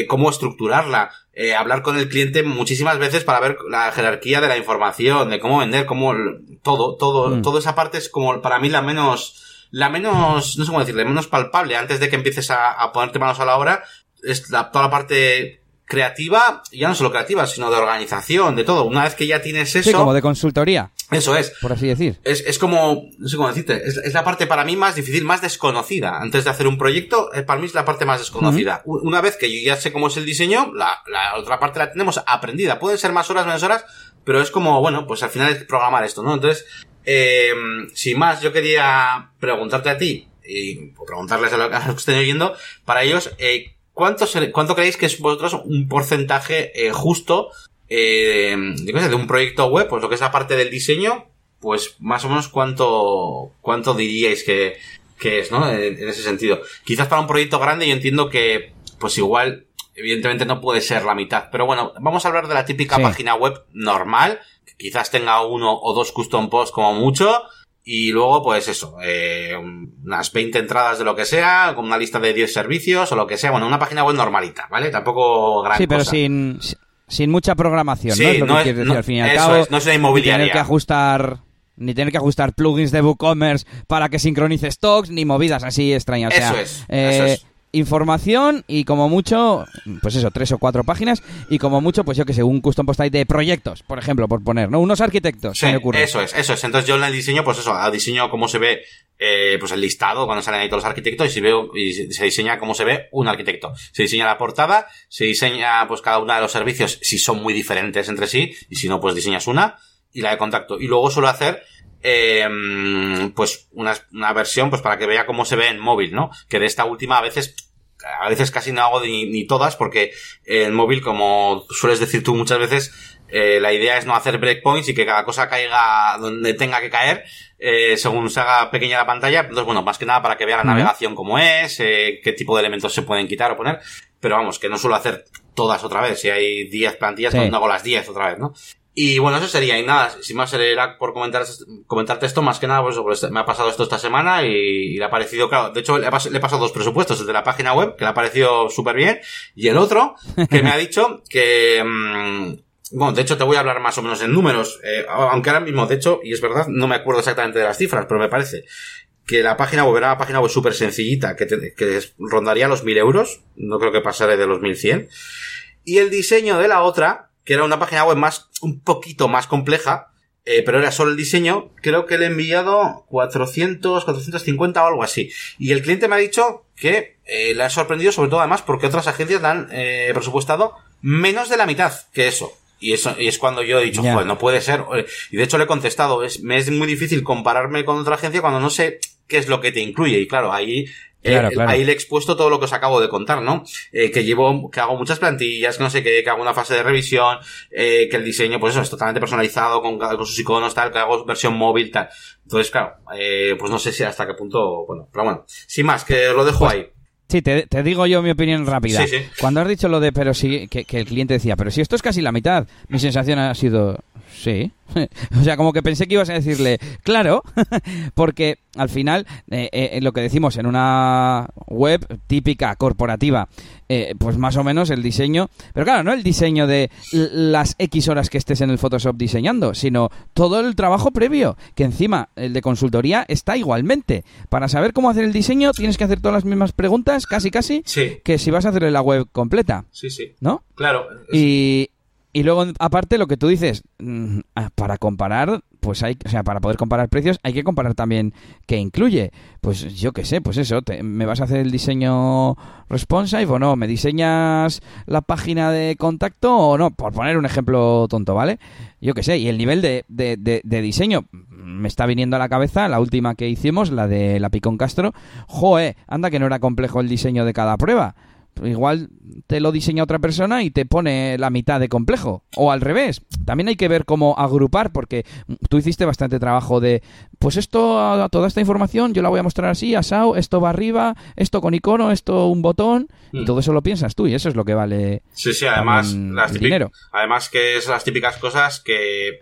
cómo estructurarla, hablar con el cliente muchísimas veces para ver la jerarquía de la información, de cómo vender, cómo todo, todo, mm. toda esa parte es como para mí la menos, la menos, no sé cómo decirle, menos palpable antes de que empieces a, a ponerte manos a la obra, es la, toda la parte creativa, ya no solo creativa, sino de organización, de todo. Una vez que ya tienes eso... Sí, como de consultoría. Eso es. Por así decir. Es, es como, no sé cómo decirte, es, la parte para mí más difícil, más desconocida. Antes de hacer un proyecto, para mí es la parte más desconocida. Una vez que yo ya sé cómo es el diseño, la, la otra parte la tenemos aprendida. Pueden ser más horas, menos horas, pero es como, bueno, pues al final es programar esto, ¿no? Entonces, eh, sin más, yo quería preguntarte a ti, y preguntarles a los que estén oyendo, para ellos, eh, ¿cuánto, ¿cuánto creéis que es vosotros un porcentaje eh, justo eh, de un proyecto web? Pues lo que es la parte del diseño, pues más o menos cuánto, cuánto diríais que, que es, ¿no? En, ese sentido. Quizás para un proyecto grande yo entiendo que, pues igual, evidentemente no puede ser la mitad. Pero bueno, vamos a hablar de la típica página web normal, quizás tenga uno o dos custom posts como mucho, y luego, pues eso, eh, unas 20 entradas de lo que sea, con una lista de 10 servicios o lo que sea. Bueno, una página web normalita, ¿vale? Tampoco gran Sí, pero sin, sin mucha programación, ¿no? Es lo que quieres decir al fin y al cabo. Es, no es una inmobiliaria. Ni tener que ajustar ni tener que ajustar plugins de WooCommerce para que sincronice stocks, ni movidas así extrañas. eso es. eso eh, es información y como mucho, pues eso, tres o cuatro páginas y como mucho, pues yo que sé, un custom post de proyectos, por ejemplo, por poner, ¿no? Unos arquitectos, sí, Eso es, eso es. Entonces yo en el diseño, pues eso, diseño cómo se ve, eh, pues el listado cuando salen ahí todos los arquitectos y, si veo, y se diseña cómo se ve un arquitecto. Se diseña la portada, se diseña pues cada uno de los servicios si son muy diferentes entre sí y si no, pues diseñas una y la de contacto. Y luego suelo hacer eh, pues una, una versión pues para que vea cómo se ve en móvil, ¿no? Que de esta última a veces a veces casi no hago ni, todas porque el móvil, como sueles decir tú muchas veces, eh, la idea es no hacer breakpoints y que cada cosa caiga donde tenga que caer eh, según se haga pequeña la pantalla. Entonces, bueno, más que nada para que vea la navegación como es, eh, qué tipo de elementos se pueden quitar o poner. Pero vamos, que no suelo hacer todas otra vez. Si hay 10 plantillas, pues no hago las 10 otra vez, ¿no? Y bueno, eso sería, y nada, sin más era por comentar, comentarte esto, más que nada, pues, pues, me ha pasado esto esta semana y, le ha parecido, claro, de hecho le, he pasado dos presupuestos, el de la página web, que le ha parecido súper bien, y el otro, que me ha dicho que, mm, bueno, de hecho te voy a hablar más o menos en números, eh, aunque ahora mismo, de hecho, y es verdad, no me acuerdo exactamente de las cifras, pero me parece que la página web era una página web súper sencillita, que, que rondaría los 1000 euros, no creo que pasara de los 1100, y el diseño de la otra, que era una página web más, un poquito más compleja, eh, pero era solo el diseño, creo que le he enviado 400, 450 o algo así. Y el cliente me ha dicho que eh, le ha sorprendido sobre todo además porque otras agencias le han eh, presupuestado menos de la mitad que eso. Y eso, y es cuando yo he dicho, pues no puede ser. Y de hecho le he contestado, es, me es muy difícil compararme con otra agencia cuando no sé qué es lo que te incluye. Y claro, ahí eh, ahí le he expuesto todo lo que os acabo de contar, ¿no? Eh, que llevo, que hago muchas plantillas, que no sé qué, que hago una fase de revisión, eh, que el diseño, pues eso, es totalmente personalizado con, con sus iconos, tal, que hago versión móvil, tal. Entonces, claro, eh, pues no sé si hasta qué punto, bueno, pero bueno, sin más, que lo dejo pues ahí. Sí, te, te, digo yo mi opinión rápida. Cuando has dicho lo de, pero sí, que, que, el cliente decía, pero si esto es casi la mitad, mi sensación ha sido, sí. o sea, como que pensé que ibas a decirle, claro, porque al final, eh, eh, lo que decimos en una web típica, corporativa, eh, pues más o menos el diseño, pero claro, no el diseño de las X horas que estés en el Photoshop diseñando, sino todo el trabajo previo, que encima el de consultoría está igualmente. Para saber cómo hacer el diseño tienes que hacer todas las mismas preguntas, casi casi, que si vas a hacer la web completa. Sí, sí. ¿No? Claro. Y, y luego, aparte, lo que tú dices, mm, ah, para comparar, pues hay, o sea, para poder comparar precios, hay que comparar también qué incluye. Pues yo qué sé, pues eso, ¿me vas a hacer el diseño responsive o no? ¿Me diseñas la página de contacto o no? Por poner un ejemplo tonto, ¿vale? Yo qué sé, y el nivel de, de, de, diseño me está viniendo a la cabeza, la última que hicimos, la de la Picón Castro. Joe, anda que no era complejo el diseño de cada prueba. Igual te lo diseña otra persona y te pone la mitad de complejo. O al revés. También hay que ver cómo agrupar, porque tú hiciste bastante trabajo de, pues esto, toda esta información yo la voy a mostrar así, asao, esto va arriba, esto con icono, esto un botón, y mm. todo eso lo piensas tú, y eso es lo que vale. Sí, sí, además, las dinero. además que es las típicas cosas que,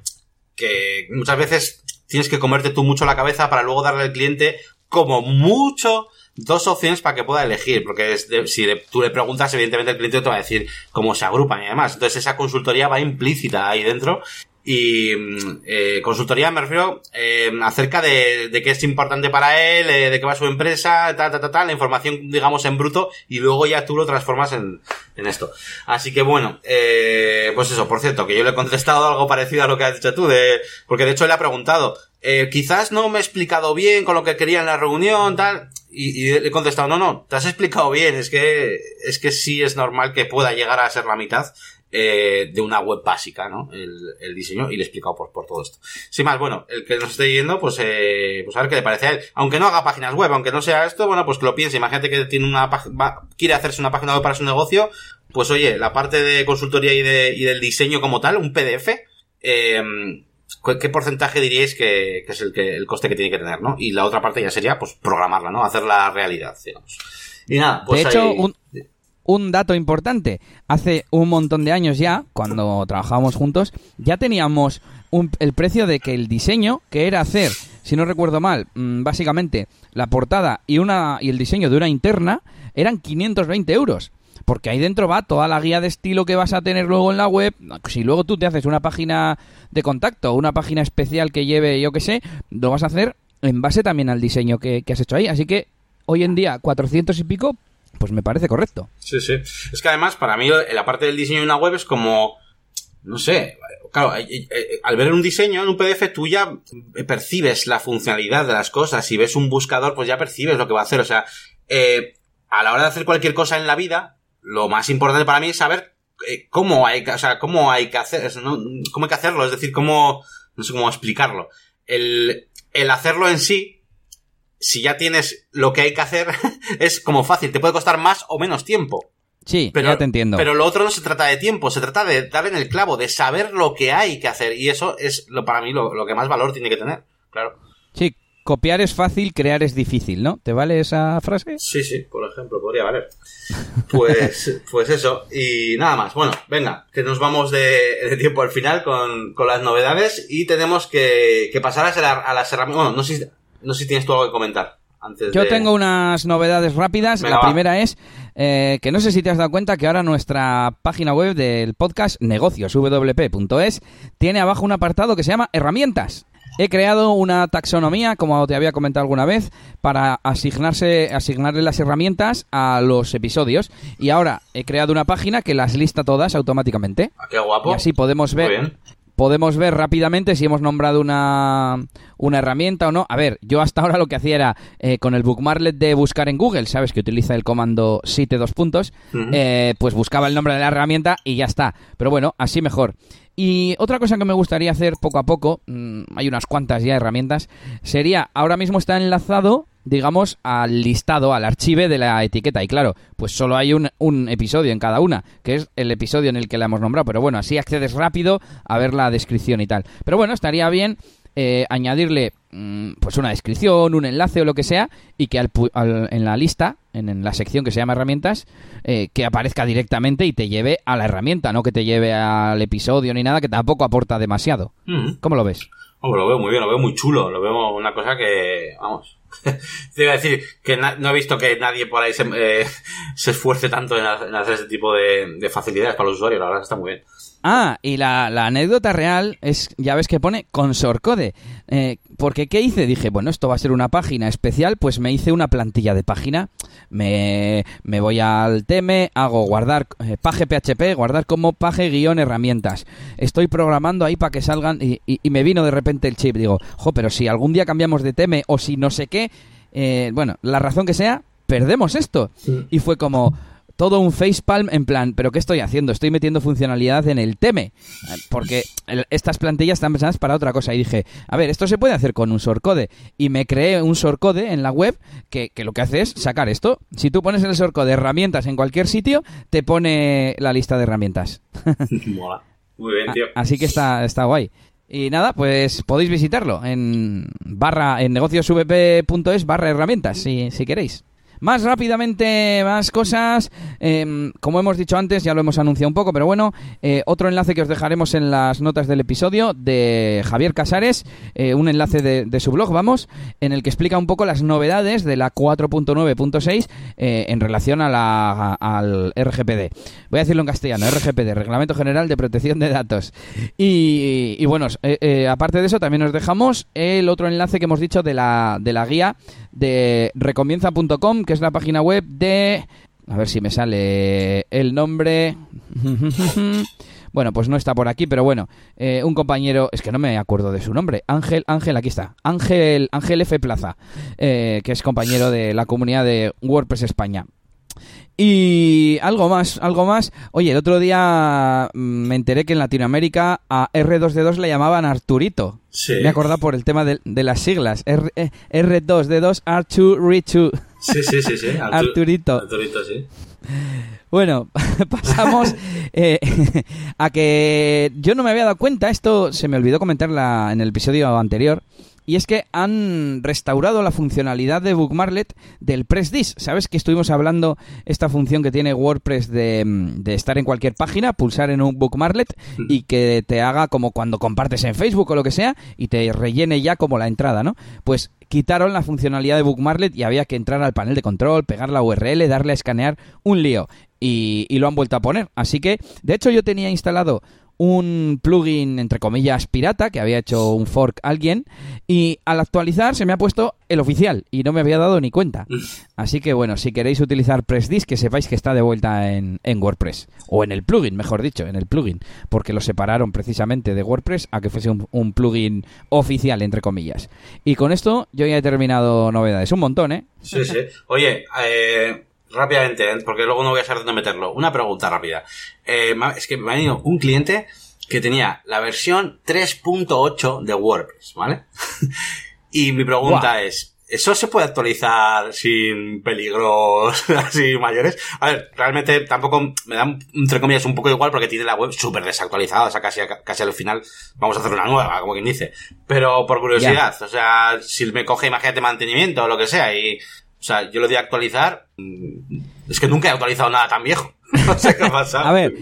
que muchas veces tienes que comerte tú mucho la cabeza para luego darle al cliente como mucho dos opciones para que pueda elegir, porque si tú le preguntas, evidentemente el cliente te va a decir cómo se agrupan y demás. Entonces esa consultoría va implícita ahí dentro y mm, eh, consultoría me refiero eh, acerca de, de qué es importante para él, eh, de qué va su empresa, ta, ta, ta, ta, la información, digamos, en bruto, y luego ya tú lo transformas en, en esto. Así que bueno, eh, pues eso, por cierto, que yo le he contestado algo parecido a lo que has dicho tú, de, porque de hecho le ha preguntado, eh, quizás no me he explicado bien con lo que quería en la reunión, tal, y, y, le he contestado, no, no, te has explicado bien, es que, es que sí es normal que pueda llegar a ser la mitad, eh, de una web básica, ¿no? El, el, diseño y le he explicado por, por todo esto. Sin más, bueno, el que nos esté yendo, pues, eh, pues a ver qué le parece a él. Aunque no haga páginas web, aunque no sea esto, bueno, pues que lo piense. Imagínate que tiene una va, quiere hacerse una página web para su negocio, pues oye, la parte de consultoría y, de, y del diseño como tal, un PDF, eh, ¿qué porcentaje diríais que, que es el, que, el coste que tiene que tener, no? Y la otra parte ya sería, pues, programarla, ¿no? Hacer la realidad, digamos. Y nada, pues de hecho, un, un dato importante. Hace un montón de años ya, cuando trabajábamos juntos, ya teníamos un, el precio de que el diseño, que era hacer, si no recuerdo mal, mmm, básicamente la portada y, una, y el diseño de una interna, eran 520 euros. Porque ahí dentro va toda la guía de estilo que vas a tener luego en la web. Si luego tú te haces una página de contacto, una página especial que lleve, yo qué sé, lo vas a hacer en base también al diseño que, que has hecho ahí. Así que hoy en día, 400 y pico, pues me parece correcto. Sí, sí. Es que además, para mí, la parte del diseño de una web es como, no sé, claro, al ver un diseño en un PDF tú ya percibes la funcionalidad de las cosas. Si ves un buscador, pues ya percibes lo que va a hacer. O sea, eh, a la hora de hacer cualquier cosa en la vida, lo más importante para mí es saber eh, cómo hay que, o sea, cómo hay que hacer, ¿no? cómo hay que hacerlo, es decir, cómo, no sé cómo explicarlo. El, el hacerlo en sí, si ya tienes lo que hay que hacer, es como fácil, te puede costar más o menos tiempo. Sí, pero, ya te entiendo. Pero lo otro no se trata de tiempo, se trata de dar en el clavo, de saber lo que hay que hacer. Y eso es lo para mí lo, lo que más valor tiene que tener, claro. Copiar es fácil, crear es difícil, ¿no? ¿Te vale esa frase? Sí, sí, por ejemplo, podría valer. Pues, pues eso, y nada más. Bueno, venga, que nos vamos de, de tiempo al final con, con, las novedades y tenemos que, que pasar a, a las herramientas. Bueno, no sé, si, no sé si tienes tú algo que comentar. Antes Yo de... tengo unas novedades rápidas. Venga, la va. primera es eh, que no sé si te has dado cuenta que ahora nuestra página web del podcast negocioswp.es tiene abajo un apartado que se llama herramientas. He creado una taxonomía, como te había comentado alguna vez, para asignarse, asignarle las herramientas a los episodios. Y ahora he creado una página que las lista todas automáticamente. Ah, qué guapo. Y así podemos Muy ver bien. podemos ver rápidamente si hemos nombrado una, una herramienta o no. A ver, yo hasta ahora lo que hacía era eh, con el bookmarklet de buscar en Google, ¿sabes? Que utiliza el comando site dos puntos, eh, pues buscaba el nombre de la herramienta y ya está. Pero bueno, así mejor. Y otra cosa que me gustaría hacer poco a poco, mmm, hay unas cuantas ya herramientas, sería, ahora mismo está enlazado, digamos, al listado, al archive de la etiqueta. Y claro, pues solo hay un, un episodio en cada una, que es el episodio en el que la hemos nombrado. Pero bueno, así accedes rápido a ver la descripción y tal. Pero bueno, estaría bien eh, añadirle mm, pues una descripción, un enlace o lo que sea, y que al al- en la lista, en, en la sección que se llama herramientas, eh, que aparezca directamente y te lleve a la herramienta, no que te lleve al episodio ni nada, que tampoco aporta demasiado. Ujú. ¿Cómo lo ves? Lo veo muy bien, lo veo muy chulo, lo veo una cosa que, vamos. Te iba a decir que no he visto que nadie por ahí se, eh, se esfuerce tanto en, ha- en hacer este tipo de, de facilidades para los usuarios, la verdad está muy bien. Ah, y la, la anécdota real es, ya ves que pone Consorcode. Eh, porque ¿qué hice? Dije, bueno, esto va a ser una página especial, pues me hice una plantilla de página. Me, me voy al teme, hago guardar eh, paje PHP, guardar como paje guion herramientas. Estoy programando ahí para que salgan y, y- y me vino de repente el chip. Digo, jo, pero si algún día cambiamos de teme o si no sé qué, eh, bueno, la razón que sea, perdemos esto. Y fue como todo un facepalm en plan, ¿pero qué estoy haciendo? Estoy metiendo funcionalidad en el teme. Eh, Porque el- estas plantillas están pensadas para otra cosa. Y dije, a ver, esto se puede hacer con un shortcode. Y me creé un shortcode en la web que, que lo que hace es sacar esto. Si tú pones en el shortcode herramientas en cualquier sitio, te pone la lista de herramientas. Mola. Muy bien, tío. A- Así que está, está guay. Y nada, pues podéis visitarlo en barra en negociosvp.es barra herramientas si, si queréis. Más rápidamente, más cosas. Em, como hemos dicho antes, ya lo hemos anunciado un poco, pero bueno, eh, otro enlace que os dejaremos en las notas del episodio de Javier Casares, eh, un enlace de, su blog, vamos, en el que explica un poco las novedades de la 4.9.6 eh, en relación a la, al RGPD. Voy a decirlo en castellano, RGPD, Reglamento General de Protección de Datos. Y, y bueno, aparte de eso, también os dejamos el otro enlace que hemos dicho de la, de la guía de recomienza.com, que es la página web de... A ver si me sale el nombre. Bueno, pues no está por aquí, pero bueno, eh, un compañero, es que no me acuerdo de su nombre, Ángel, Ángel, aquí está, Ángel, Ángel F. Plaza, eh, que es compañero de la comunidad de WordPress España. Y algo más, algo más. Oye, el otro día mm, me enteré que en Latinoamérica a R2D2 le llamaban Arturito. Sí. Me acordaba por el tema de, las siglas. R, 2 d 2 Arturito. Sí, sí, sí, sí. Arturito. Arturito, sí. Bueno, pasamos eh, a que yo no me había dado cuenta, esto se me olvidó comentarla en el episodio anterior, y es que han restaurado la funcionalidad de Bookmarlet del PressDis. ¿Sabes que estuvimos hablando esta función que tiene WordPress de, de, estar en cualquier página, pulsar en un Bookmarlet y que te haga como cuando compartes en Facebook o lo que sea y te rellene ya como la entrada, ¿no? Pues quitaron la funcionalidad de Bookmarlet y había que entrar al panel de control, pegar la URL, darle a escanear, un lío. Y, y, lo han vuelto a poner. Así que, de hecho, yo tenía instalado un plugin, entre comillas, pirata, que había hecho un fork alguien, y al actualizar se me ha puesto el oficial, y no me había dado ni cuenta. Así que bueno, si queréis utilizar PressDis, que sepáis que está de vuelta en, en, WordPress, o en el plugin, mejor dicho, en el plugin, porque lo separaron precisamente de WordPress a que fuese un, plugin oficial, entre comillas. Y con esto yo ya he terminado novedades, un montón, ¿eh? Sí, sí. Oye, eh rápidamente, ¿eh? porque luego no voy a saber dónde meterlo. Una pregunta rápida. Eh, es que me ha venido un cliente que tenía la versión 3.8 de WordPress, ¿vale? y mi pregunta es, ¿eso se puede actualizar sin peligros así mayores? A ver, realmente tampoco me da, entre comillas, un poco igual porque tiene la web súper desactualizada, o sea, casi, casi al final vamos a hacer una nueva, como quien dice. Pero por curiosidad, o sea, si me coge, imagínate, mantenimiento o lo que sea y o sea, yo lo di actualizar. Mm, es que nunca he actualizado nada tan viejo. No sé qué a ver,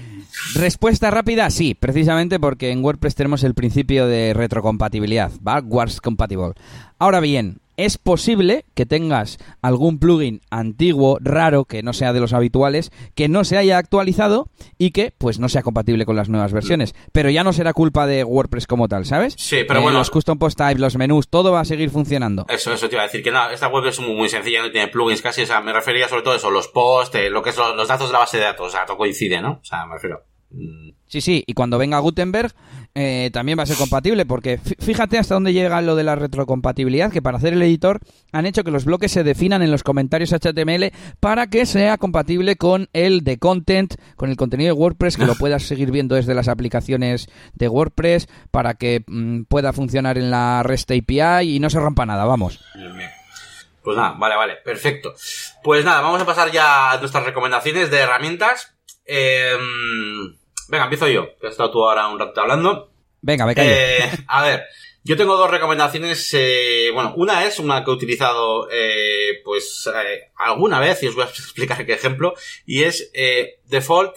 respuesta rápida, sí, precisamente porque en WordPress tenemos el principio de retrocompatibilidad, backwards compatible. Ahora bien, es posible que tengas algún plugin antiguo, raro, que no sea de los habituales, que no se haya actualizado y que pues no sea compatible con las nuevas versiones. Pero ya no será culpa de WordPress como tal, ¿sabes? Sí, pero eh, bueno. Los custom post types, los menús, todo va a seguir funcionando. Eso, eso te iba a decir, que nada, esta web es muy, sencilla, no tiene plugins casi, o sea, me refería sobre todo a eso, los posts, eh, lo que es los, datos de la base de datos, o sea, todo coincide, ¿no? O sea, me refiero. Mm. Sí, sí, y cuando venga Gutenberg eh, también va a ser compatible, porque fíjate hasta dónde llega lo de la retrocompatibilidad, que para hacer el editor han hecho que los bloques se definan en los comentarios HTML para que sea compatible con el de content, con el contenido de WordPress, que lo puedas seguir viendo desde las aplicaciones de WordPress, para que mm, pueda funcionar en la REST API y no se rompa nada, vamos. Pues nada, vale, vale, perfecto. Pues nada, vamos a pasar ya a nuestras recomendaciones de herramientas. Eh, Venga, empiezo yo, que has estado tú ahora un rato hablando. Venga, me eh, a ver, yo tengo dos recomendaciones. Eh, bueno, una es una que he utilizado, eh, pues, eh, alguna vez, y os voy a explicar qué ejemplo, y es Default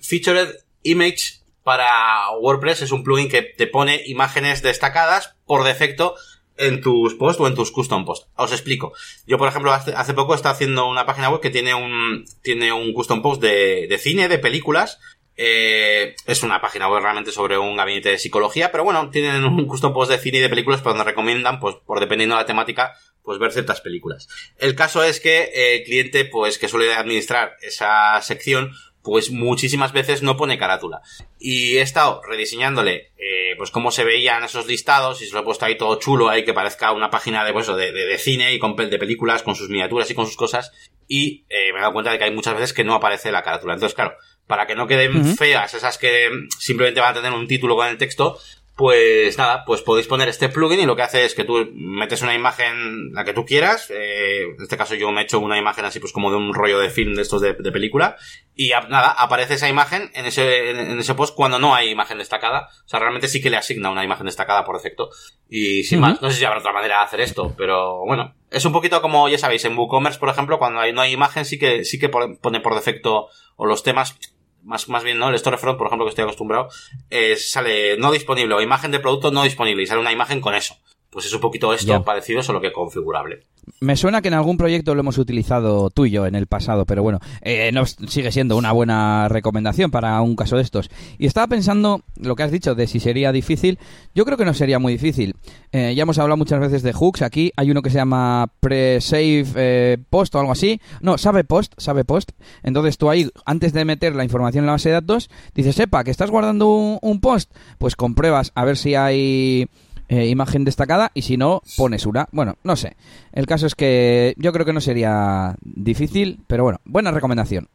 Featured Image para WordPress. Es un plugin que te pone imágenes destacadas por defecto en tus posts o en tus custom posts. Os explico. Yo, por ejemplo, hace, hace poco estaba haciendo una página web que tiene un, tiene un custom post de, de cine, de películas, eh, es una página web realmente sobre un gabinete de psicología, pero bueno, tienen un custom post de cine y de películas por donde recomiendan, pues por dependiendo de la temática, pues ver ciertas películas. El caso es que eh, el cliente, pues que suele administrar esa sección, pues muchísimas veces no pone carátula. Y he estado rediseñándole, eh, pues cómo se veían esos listados y se lo he puesto ahí todo chulo, ahí que parezca una página de, pues, de, de, cine y con, de películas, con sus miniaturas y con sus cosas. Y me he dado cuenta de que hay muchas veces que no aparece la carátula. Entonces, claro, para que no queden feas, esas que simplemente van a tener un título con el texto, pues nada, pues podéis poner este plugin y lo que hace es que tú metes una imagen, la que tú quieras, eh, en este caso yo me he hecho una imagen así pues como de un rollo de film de estos de, película, y nada, aparece esa imagen en ese, en, ese post cuando no hay imagen destacada, o sea, realmente sí que le asigna una imagen destacada por defecto. Y sin más, no sé si habrá otra manera de hacer esto, pero bueno, es un poquito como, ya sabéis, en WooCommerce, por ejemplo, cuando hay, no hay imagen sí que, sí que pone por defecto, o los temas más, más bien, ¿no? El storefront, por ejemplo, que estoy acostumbrado, eh, sale no disponible o imagen de producto no disponible y sale una imagen con eso. Pues es un poquito esto parecido, solo que configurable. Me suena que en algún proyecto lo hemos utilizado tuyo en el pasado, pero bueno, eh, no, sigue siendo una buena recomendación para un caso de estos. Y estaba pensando lo que has dicho de si sería difícil. Yo creo que no sería muy difícil. Eh, ya hemos hablado muchas veces de hooks. Aquí hay uno que se llama pre-save eh, post o algo así. No, sabe post, sabe post. Entonces tú ahí, antes de meter la información en la base de datos, dices, sepa que estás guardando un post, pues compruebas a ver si hay eh, imagen destacada y si no, pones una. Bueno, no sé. El caso es que yo creo que no sería difícil, pero bueno, buena recomendación.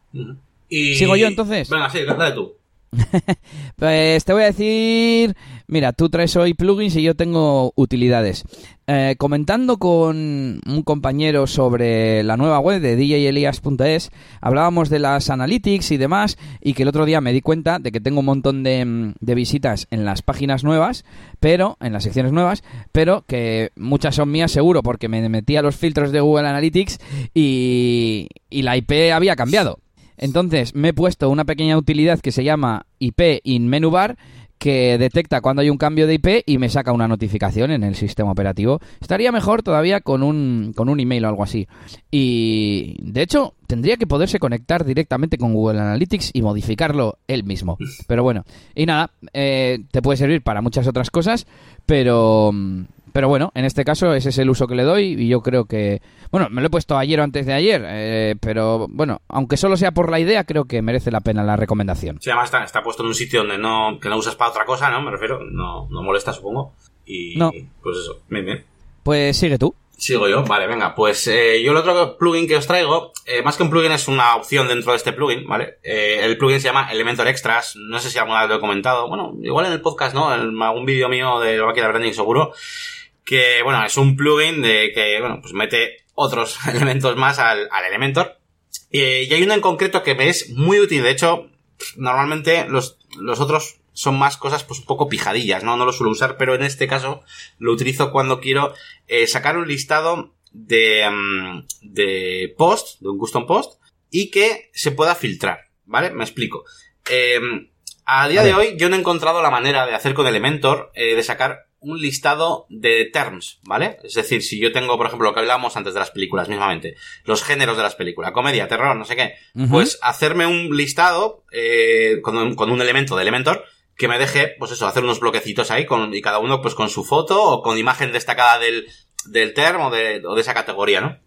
Y... ¿Sigo yo entonces? Venga, sí, dale tú. pues te voy a decir, mira, tú traes hoy plugins y yo tengo utilidades. Eh, comentando con un compañero sobre la nueva web de djelias.es, hablábamos de las analytics y demás, y que el otro día me di cuenta de que tengo un montón de, visitas en las páginas nuevas, pero, en las secciones nuevas, pero que muchas son mías seguro, porque me metí a los filtros de Google Analytics y, y la IP había cambiado. Entonces me he puesto una pequeña utilidad que se llama IP in menu bar que detecta cuando hay un cambio de IP y me saca una notificación en el sistema operativo. Estaría mejor todavía con un, con un email o algo así. Y de hecho, tendría que poderse conectar directamente con Google Analytics y modificarlo él mismo. Pero bueno, y nada, eh, te puede servir para muchas otras cosas, pero pero bueno, en este caso ese es el uso que le doy y yo creo que... Bueno, me lo he puesto ayer o antes de ayer, eh, pero bueno, aunque solo sea por la idea, creo que merece la pena la recomendación. Sí, además está, puesto en un sitio donde no, que no usas para otra cosa, ¿no? Me refiero, no, no molesta, supongo. Y no. pues eso, bien, bien. Pues sigue tú. Sigo yo, vale, venga, pues eh, yo el otro plugin que os traigo, eh, más que un plugin es una opción dentro de este plugin, ¿vale? el plugin se llama Elementor Extras, no sé si alguna vez lo he comentado, bueno, igual en el podcast, ¿no? En algún vídeo mío de Máquina Branding seguro, que, bueno, es un plugin de que, bueno, pues mete otros elementos más al, al Elementor. y hay uno en concreto que me es muy útil. De hecho, normalmente los, los otros son más cosas pues un poco pijadillas, ¿no? No lo suelo usar, pero en este caso lo utilizo cuando quiero eh, sacar un listado de, mm, de post, de un custom post, y que se pueda filtrar, ¿vale? Me explico. Eh, a día de hoy yo no he encontrado la manera de hacer con Elementor eh, de sacar un listado de terms, ¿vale? Es decir, si yo tengo, por ejemplo, lo que hablábamos antes de las películas mismamente, los géneros de las películas, comedia, terror, no sé qué, pues hacerme un listado eh, con, un, con un elemento de Elementor que me deje, pues eso, hacer unos bloquecitos ahí con, y cada uno pues con su foto o con imagen destacada del, del term o de, o de esa categoría, ¿no?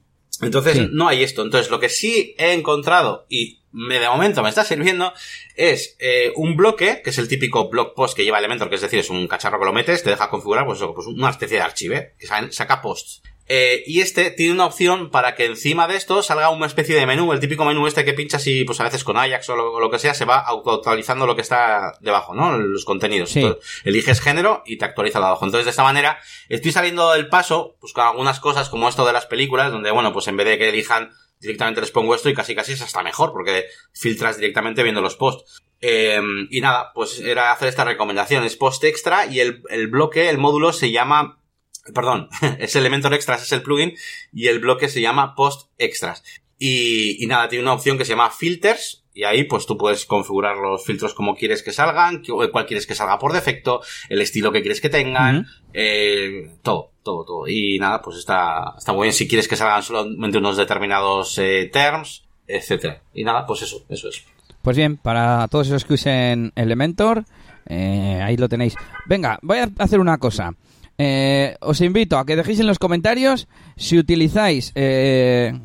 Entonces, no hay esto. Entonces, lo que sí he encontrado y de momento me está sirviendo es eh, un bloque, que es el típico blog post que lleva Elementor, que es decir, es un cacharro que lo metes, te deja configurar, pues, eso, pues una especie de archivo, que saca posts. Eh, y este tiene una opción para que encima de esto salga una especie de menú, el típico menú este que pinchas y pues a veces con Ajax o lo, que sea se va autoactualizando lo que está debajo, ¿no? Los contenidos. eliges género y te actualiza lo abajo. Entonces de esta manera estoy saliendo del paso, pues con algunas cosas como esto de las películas, donde bueno, pues en vez de que elijan directamente les pongo esto y casi casi es hasta mejor porque filtras directamente viendo los posts. Em, y nada, pues era hacer estas recomendaciones. Post extra y el, el bloque, el módulo se llama perdón, ese Elementor Extras es el plugin y el bloque se llama Post Extras. Y, y, nada, tiene una opción que se llama Filters y ahí pues tú puedes configurar los filtros como quieres que salgan, cuál quieres que salga por defecto, el estilo que quieres que tengan, eh, todo, todo, todo. Y nada, pues está, está muy bien si quieres que salgan solamente unos determinados eh, terms, etcétera. Y nada, pues eso, eso es. Pues bien, para todos esos que usen Elementor, eh, ahí lo tenéis. Venga, voy a hacer una cosa. Eh, os invito a que dejéis en los comentarios si utilizáis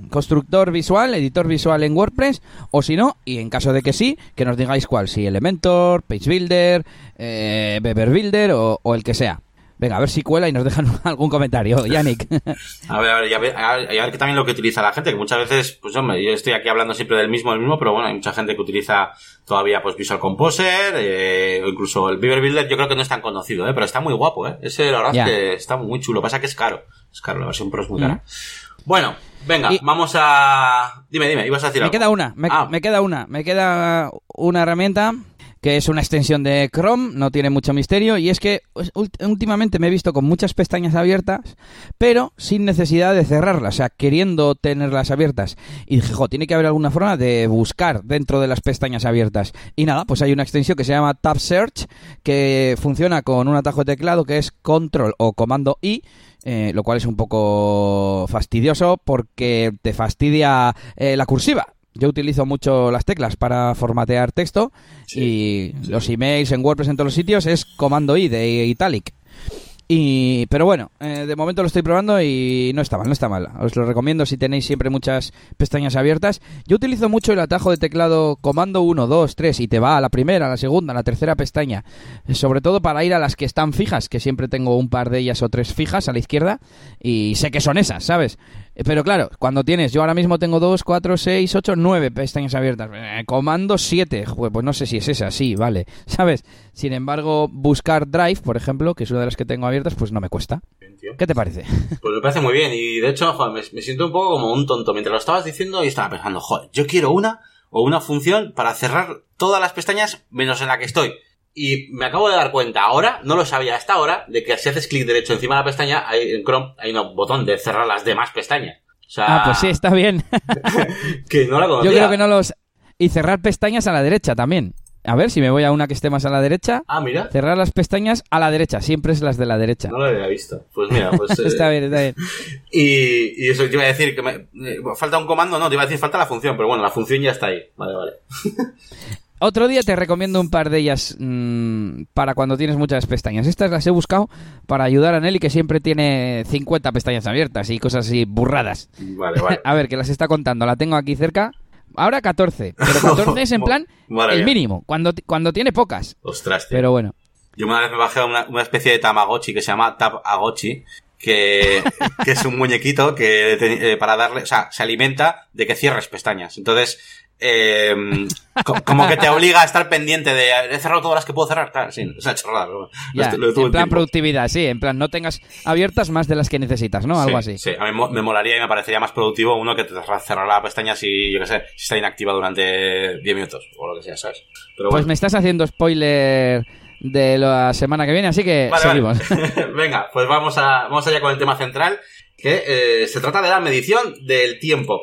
constructor visual, editor visual en WordPress, o si no, y en caso de que sí, que nos digáis cuál, si Elementor, Page Builder, eh, Builder o, el que sea. Venga, a ver si cuela y nos dejan algún comentario, Yannick. a ver, a ver, y a ver, a ver, que también lo que utiliza la gente, que muchas veces, pues hombre, yo estoy aquí hablando siempre del mismo, del mismo, pero bueno, hay mucha gente que utiliza todavía pues Visual Composer, eh, o incluso el Beaver Builder, yo creo que no es tan conocido, eh, pero está muy guapo, eh. Ese, la verdad, es que está muy chulo. Pasa que es caro. Es caro, la versión Pro es muy cara. Bueno, venga, vamos a... Dime, dime, ibas a decir me Queda una, me, ah. me queda una, me queda una herramienta que es una extensión de Chrome, no tiene mucho misterio, y es que pues, últimamente me he visto con muchas pestañas abiertas, pero sin necesidad de cerrarlas, o sea, queriendo tenerlas abiertas. Y dije, jo, tiene que haber alguna forma de buscar dentro de las pestañas abiertas. Y nada, pues hay una extensión que se llama Tab Search, que funciona con un atajo de teclado que es Control o Comando I, eh, lo cual es un poco fastidioso porque te fastidia eh, la cursiva. Yo utilizo mucho las teclas para formatear texto y los emails en WordPress en todos los sitios es comando I de italic. Y, pero bueno, eh, de momento lo estoy probando y no está mal, no está mal. Os lo recomiendo si tenéis siempre muchas pestañas abiertas. Yo utilizo mucho el atajo de teclado comando 1, 2, 3 y te va a la primera, a la segunda, a la tercera pestaña. Sobre todo para ir a las que están fijas, que siempre tengo un par de ellas o tres fijas a la izquierda y sé que son esas, ¿sabes? Eh, pero claro, cuando tienes, yo ahora mismo tengo 2, 4, 6, 8, 9 pestañas abiertas. Eh, comando 7, pues no sé si es esa, sí, vale. ¿Sabes? Sin embargo, buscar Drive, por ejemplo, que es una de las que tengo abiertas, pues no me cuesta. ¿Qué te parece? Pues me parece muy bien. Y de hecho, me, siento un poco como un tonto. Mientras lo estabas diciendo, y estaba pensando, joder, yo quiero una o una función para cerrar todas las pestañas menos en la que estoy. Y me acabo de dar cuenta ahora, no lo sabía hasta ahora, de que si haces clic derecho encima de la pestaña, hay, en Chrome hay un botón de cerrar las demás pestañas. ah, pues sí, está bien. que no la conocía. Yo creo que no los... Y cerrar pestañas a la derecha también. A ver, si me voy a una que esté más a la derecha. Ah, mira. Cerrar las pestañas a la derecha. Siempre es las de la derecha. No lo había visto. Pues mira, pues. está bien, está bien. Y, y, eso te iba a decir que me, eh, falta un comando, no, te iba a decir falta la función, pero bueno, la función ya está ahí. Vale, vale. Otro día te recomiendo un par de ellas mm, para cuando tienes muchas pestañas. Estas las he buscado para ayudar a Nelly, que siempre tiene 50 pestañas abiertas y cosas así burradas. Vale, vale. a ver, que las está contando. La tengo aquí cerca. Ahora 14, pero 14 es en plan el mínimo, cuando, cuando tiene pocas. Ostras, tío. Pero bueno. Yo una vez me bajé una, una especie de Tamagotchi que se llama Tabagochi, que, que es un muñequito que eh, para darle, o sea, se alimenta de que cierres pestañas. Entonces, eh, como que te obliga a estar pendiente de he cerrado todas las que puedo cerrar. Claro, sí, o sea, chorrada. en plan productividad, sí, en plan no tengas abiertas más de las que necesitas, ¿no? Algo así. Sí, a mí me molaría y me parecería más productivo uno que te cerrar la pestaña si, yo qué sé, si está inactiva durante 10 minutos o lo que sea, ¿sabes? pues me estás haciendo spoiler de la semana que viene, así que seguimos. Venga, pues vamos, a, vamos allá con el tema central, que eh, se trata de la medición del tiempo.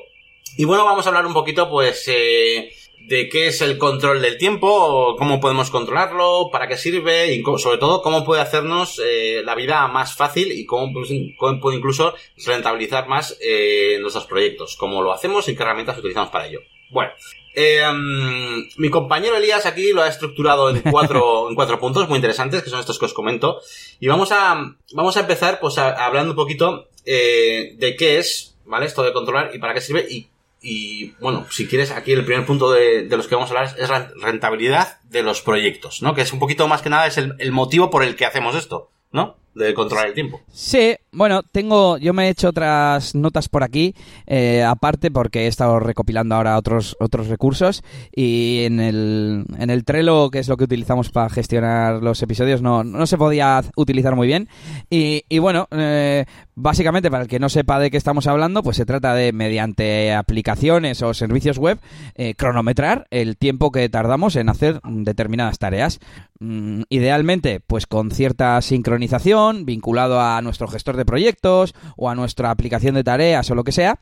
Y bueno, vamos a hablar un poquito, pues, eh, de qué es el control del tiempo, cómo podemos controlarlo, para qué sirve y sobre todo cómo puede hacernos eh, la vida más fácil y cómo, puede incluso rentabilizar más eh, nuestros proyectos, cómo lo hacemos y qué herramientas utilizamos para ello. Bueno, em, mi compañero Elías aquí lo ha estructurado en cuatro, en cuatro puntos muy interesantes, que son estos que os comento. Y vamos a, vamos a empezar pues hablando un poquito de qué es, ¿vale? Esto de controlar y para qué sirve y y bueno, si quieres, aquí el primer punto de, los que vamos a hablar es la rentabilidad de los proyectos, ¿no? Que es un poquito más que nada es el, el motivo por el que hacemos esto, ¿no? De controlar el tiempo. Sí, bueno, tengo, yo me he hecho otras notas por aquí, eh, aparte porque he estado recopilando ahora otros otros recursos y en el, en el Trello, que es lo que utilizamos para gestionar los episodios, no, no se podía utilizar muy bien. Y, y bueno, eh, básicamente para el que no sepa de qué estamos hablando, pues se trata de, mediante aplicaciones o servicios web, eh, cronometrar el tiempo que tardamos en hacer determinadas tareas. Mm, idealmente, pues con cierta sincronización, vinculado a nuestro gestor de proyectos o a nuestra aplicación de tareas o lo que sea,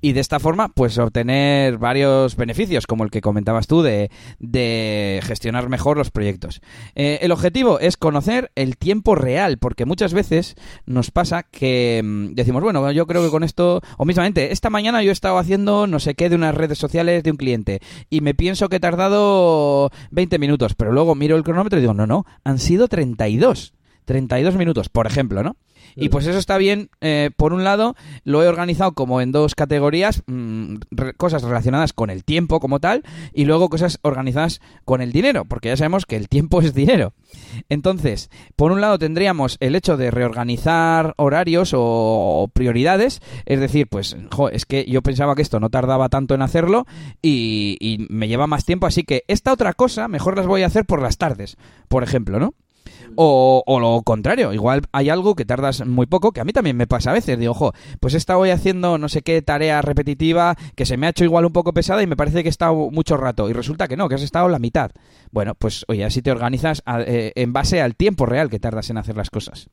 y de esta forma, pues obtener varios beneficios, como el que comentabas tú, de, gestionar mejor los proyectos. Eh, el objetivo es conocer el tiempo real, porque muchas veces nos pasa que mm, decimos, bueno, yo creo que con esto, o mismamente, esta mañana yo he estado haciendo no sé qué de unas redes sociales de un cliente y me pienso que he tardado 20 minutos, pero luego miro el cronómetro digo, no, no, han sido 32. 32 minutos, por ejemplo, ¿no? Y pues eso está bien. Eh, por un lado, lo he organizado como en dos categorías, mm, cosas relacionadas con el tiempo como tal, y luego cosas organizadas con el dinero, porque ya sabemos que el tiempo es dinero. Entonces, por un lado tendríamos el hecho de reorganizar horarios o, prioridades, es decir, pues, es que yo pensaba que esto no tardaba tanto en hacerlo y me lleva más tiempo, así que esta otra cosa mejor las voy a hacer por las tardes, por ejemplo, ¿no? O, o, lo contrario, igual hay algo que tardas muy poco, que a mí también me pasa a veces. Digo, ojo, pues he estado hoy haciendo no sé qué tarea repetitiva que se me ha hecho igual un poco pesada y me parece que he estado mucho rato. Y resulta que no, que has estado la mitad. Bueno, pues oye, así te organizas eh, en base al tiempo real que tardas en hacer las cosas.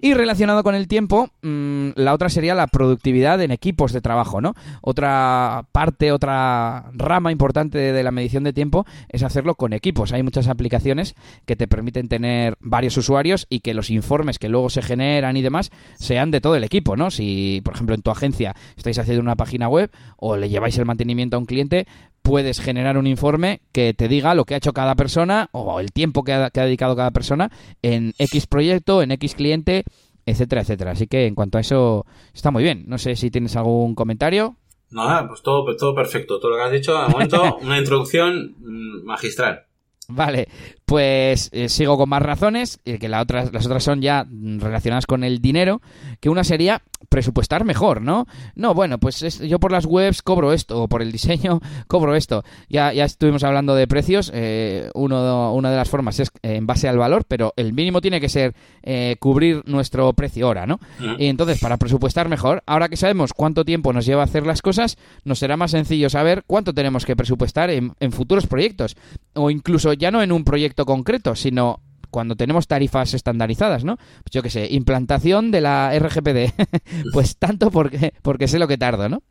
Y relacionado con el tiempo, mm, la otra sería la productividad en equipos de trabajo, ¿no? Otra parte, otra rama importante de la medición de tiempo es hacerlo con equipos. Hay muchas aplicaciones que te permiten tener varios usuarios y que los informes que luego se generan y demás sean de todo el equipo, ¿no? Si, por ejemplo, en tu agencia estáis haciendo una página web o le lleváis el mantenimiento a un cliente, puedes generar un informe que te diga lo que ha hecho cada persona o el tiempo que ha, dedicado cada persona en X proyecto, en X cliente, etcétera, etcétera. Así que en cuanto a eso, está muy bien. No sé si tienes algún comentario. Nada, pues todo, todo perfecto. Todo lo que has dicho, de momento, una introducción mm, magistral. Vale, pues eh, sigo con más razones, eh, que las otras, las otras son ya relacionadas con el dinero, que una sería presupuestar mejor, ¿no? No, bueno, pues yo por las webs cobro esto, o por el diseño cobro esto. Ya, ya estuvimos hablando de precios, eh, uno, una de las formas es en base al valor, pero el mínimo tiene que ser cubrir nuestro precio hora, ¿no? Y entonces, para presupuestar mejor, ahora que sabemos cuánto tiempo nos lleva a hacer las cosas, nos será más sencillo saber cuánto tenemos que presupuestar en, en futuros proyectos, o incluso ya no en un proyecto concreto, sino cuando tenemos tarifas estandarizadas, ¿no? Pues yo qué sé, implantación de la RGPD. pues tanto porque, porque sé lo que tardo, ¿no?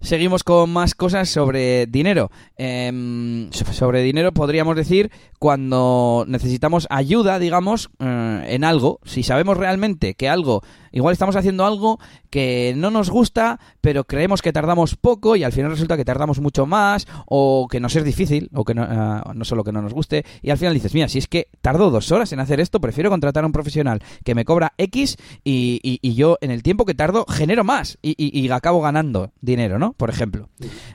Seguimos con más cosas sobre dinero. Em, sobre dinero podríamos decir cuando necesitamos ayuda, digamos, eh, en algo. Si sabemos realmente que algo Igual estamos haciendo algo que no nos gusta, pero creemos que tardamos poco y al final resulta que tardamos mucho más o que nos es difícil o que no, uh, no solo que no nos guste y al final dices, mira, si es que tardo dos horas en hacer esto, prefiero contratar a un profesional que me cobra X y, y, y yo en el tiempo que tardo genero más y, y acabo ganando dinero, ¿no? Por ejemplo.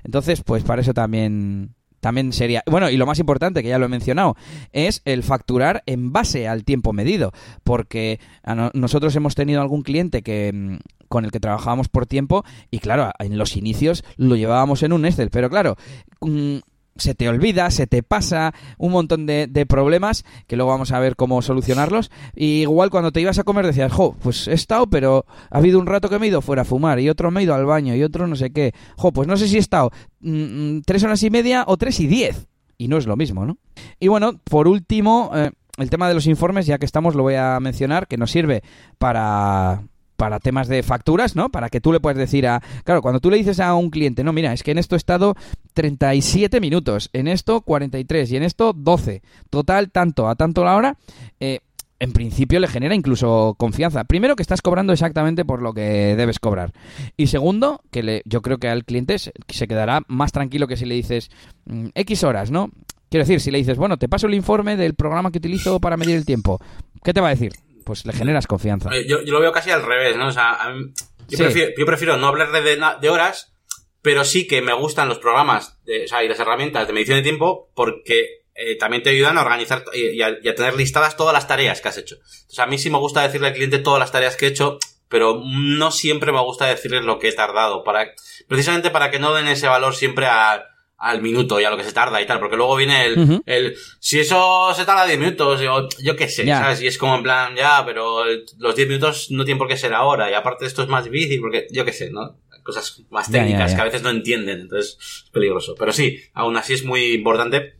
Entonces, pues para eso también también sería. Bueno, y lo más importante, que ya lo he mencionado, es el facturar en base al tiempo medido. Porque nosotros hemos tenido algún cliente que mm, con el que trabajábamos por tiempo y claro, en los inicios lo llevábamos en un Excel, pero claro, mm, se te olvida, se te pasa un montón de, problemas que luego vamos a ver cómo solucionarlos. Y igual cuando te ibas a comer decías, jo, pues he estado, pero ha habido un rato que me he ido fuera a fumar y otro me he ido al baño y otro no sé qué. Jo, pues no sé si he estado mm, mm, tres horas y media o tres y diez. Y no es lo mismo, ¿no? Y bueno, por último, eh, el tema de los informes, ya que estamos, lo voy a mencionar, que nos sirve para para temas de facturas, ¿no? Para que tú le puedas decir a... Claro, cuando tú le dices a un cliente, no, mira, es que en esto he estado 37 minutos, en esto 43 y en esto 12. Total, tanto, a tanto la hora, eh, en principio le genera incluso confianza. Primero, que estás cobrando exactamente por lo que debes cobrar. Y segundo, que le, yo creo que al cliente se, quedará más tranquilo que si le dices mm, X horas, ¿no? Quiero decir, si le dices, bueno, te paso el informe del programa que utilizo para medir el tiempo, ¿qué te va a decir? Pues le generas confianza. Eh, yo, lo veo casi al revés, ¿no? O sea, yo, prefiero, no hablar de, de, horas, pero sí que me gustan los programas o sea, y las herramientas de medición de tiempo porque eh, también te ayudan a organizar y a, tener listadas todas las tareas que has hecho. O sea, a mí sí me gusta decirle al cliente todas las tareas que he hecho, pero no siempre me gusta decirles lo que he tardado, para, precisamente para que no den ese valor siempre a al minuto y a lo que se tarda y tal, porque luego viene el, el si eso se tarda 10 minutos, yo, yo qué sé, ¿sabes? Y es como en plan, ya, pero los 10 minutos no tienen por qué ser ahora, y aparte esto es más difícil, porque yo qué sé, ¿no? Cosas más técnicas que a veces no entienden, entonces es peligroso. Pero sí, aún así es muy importante,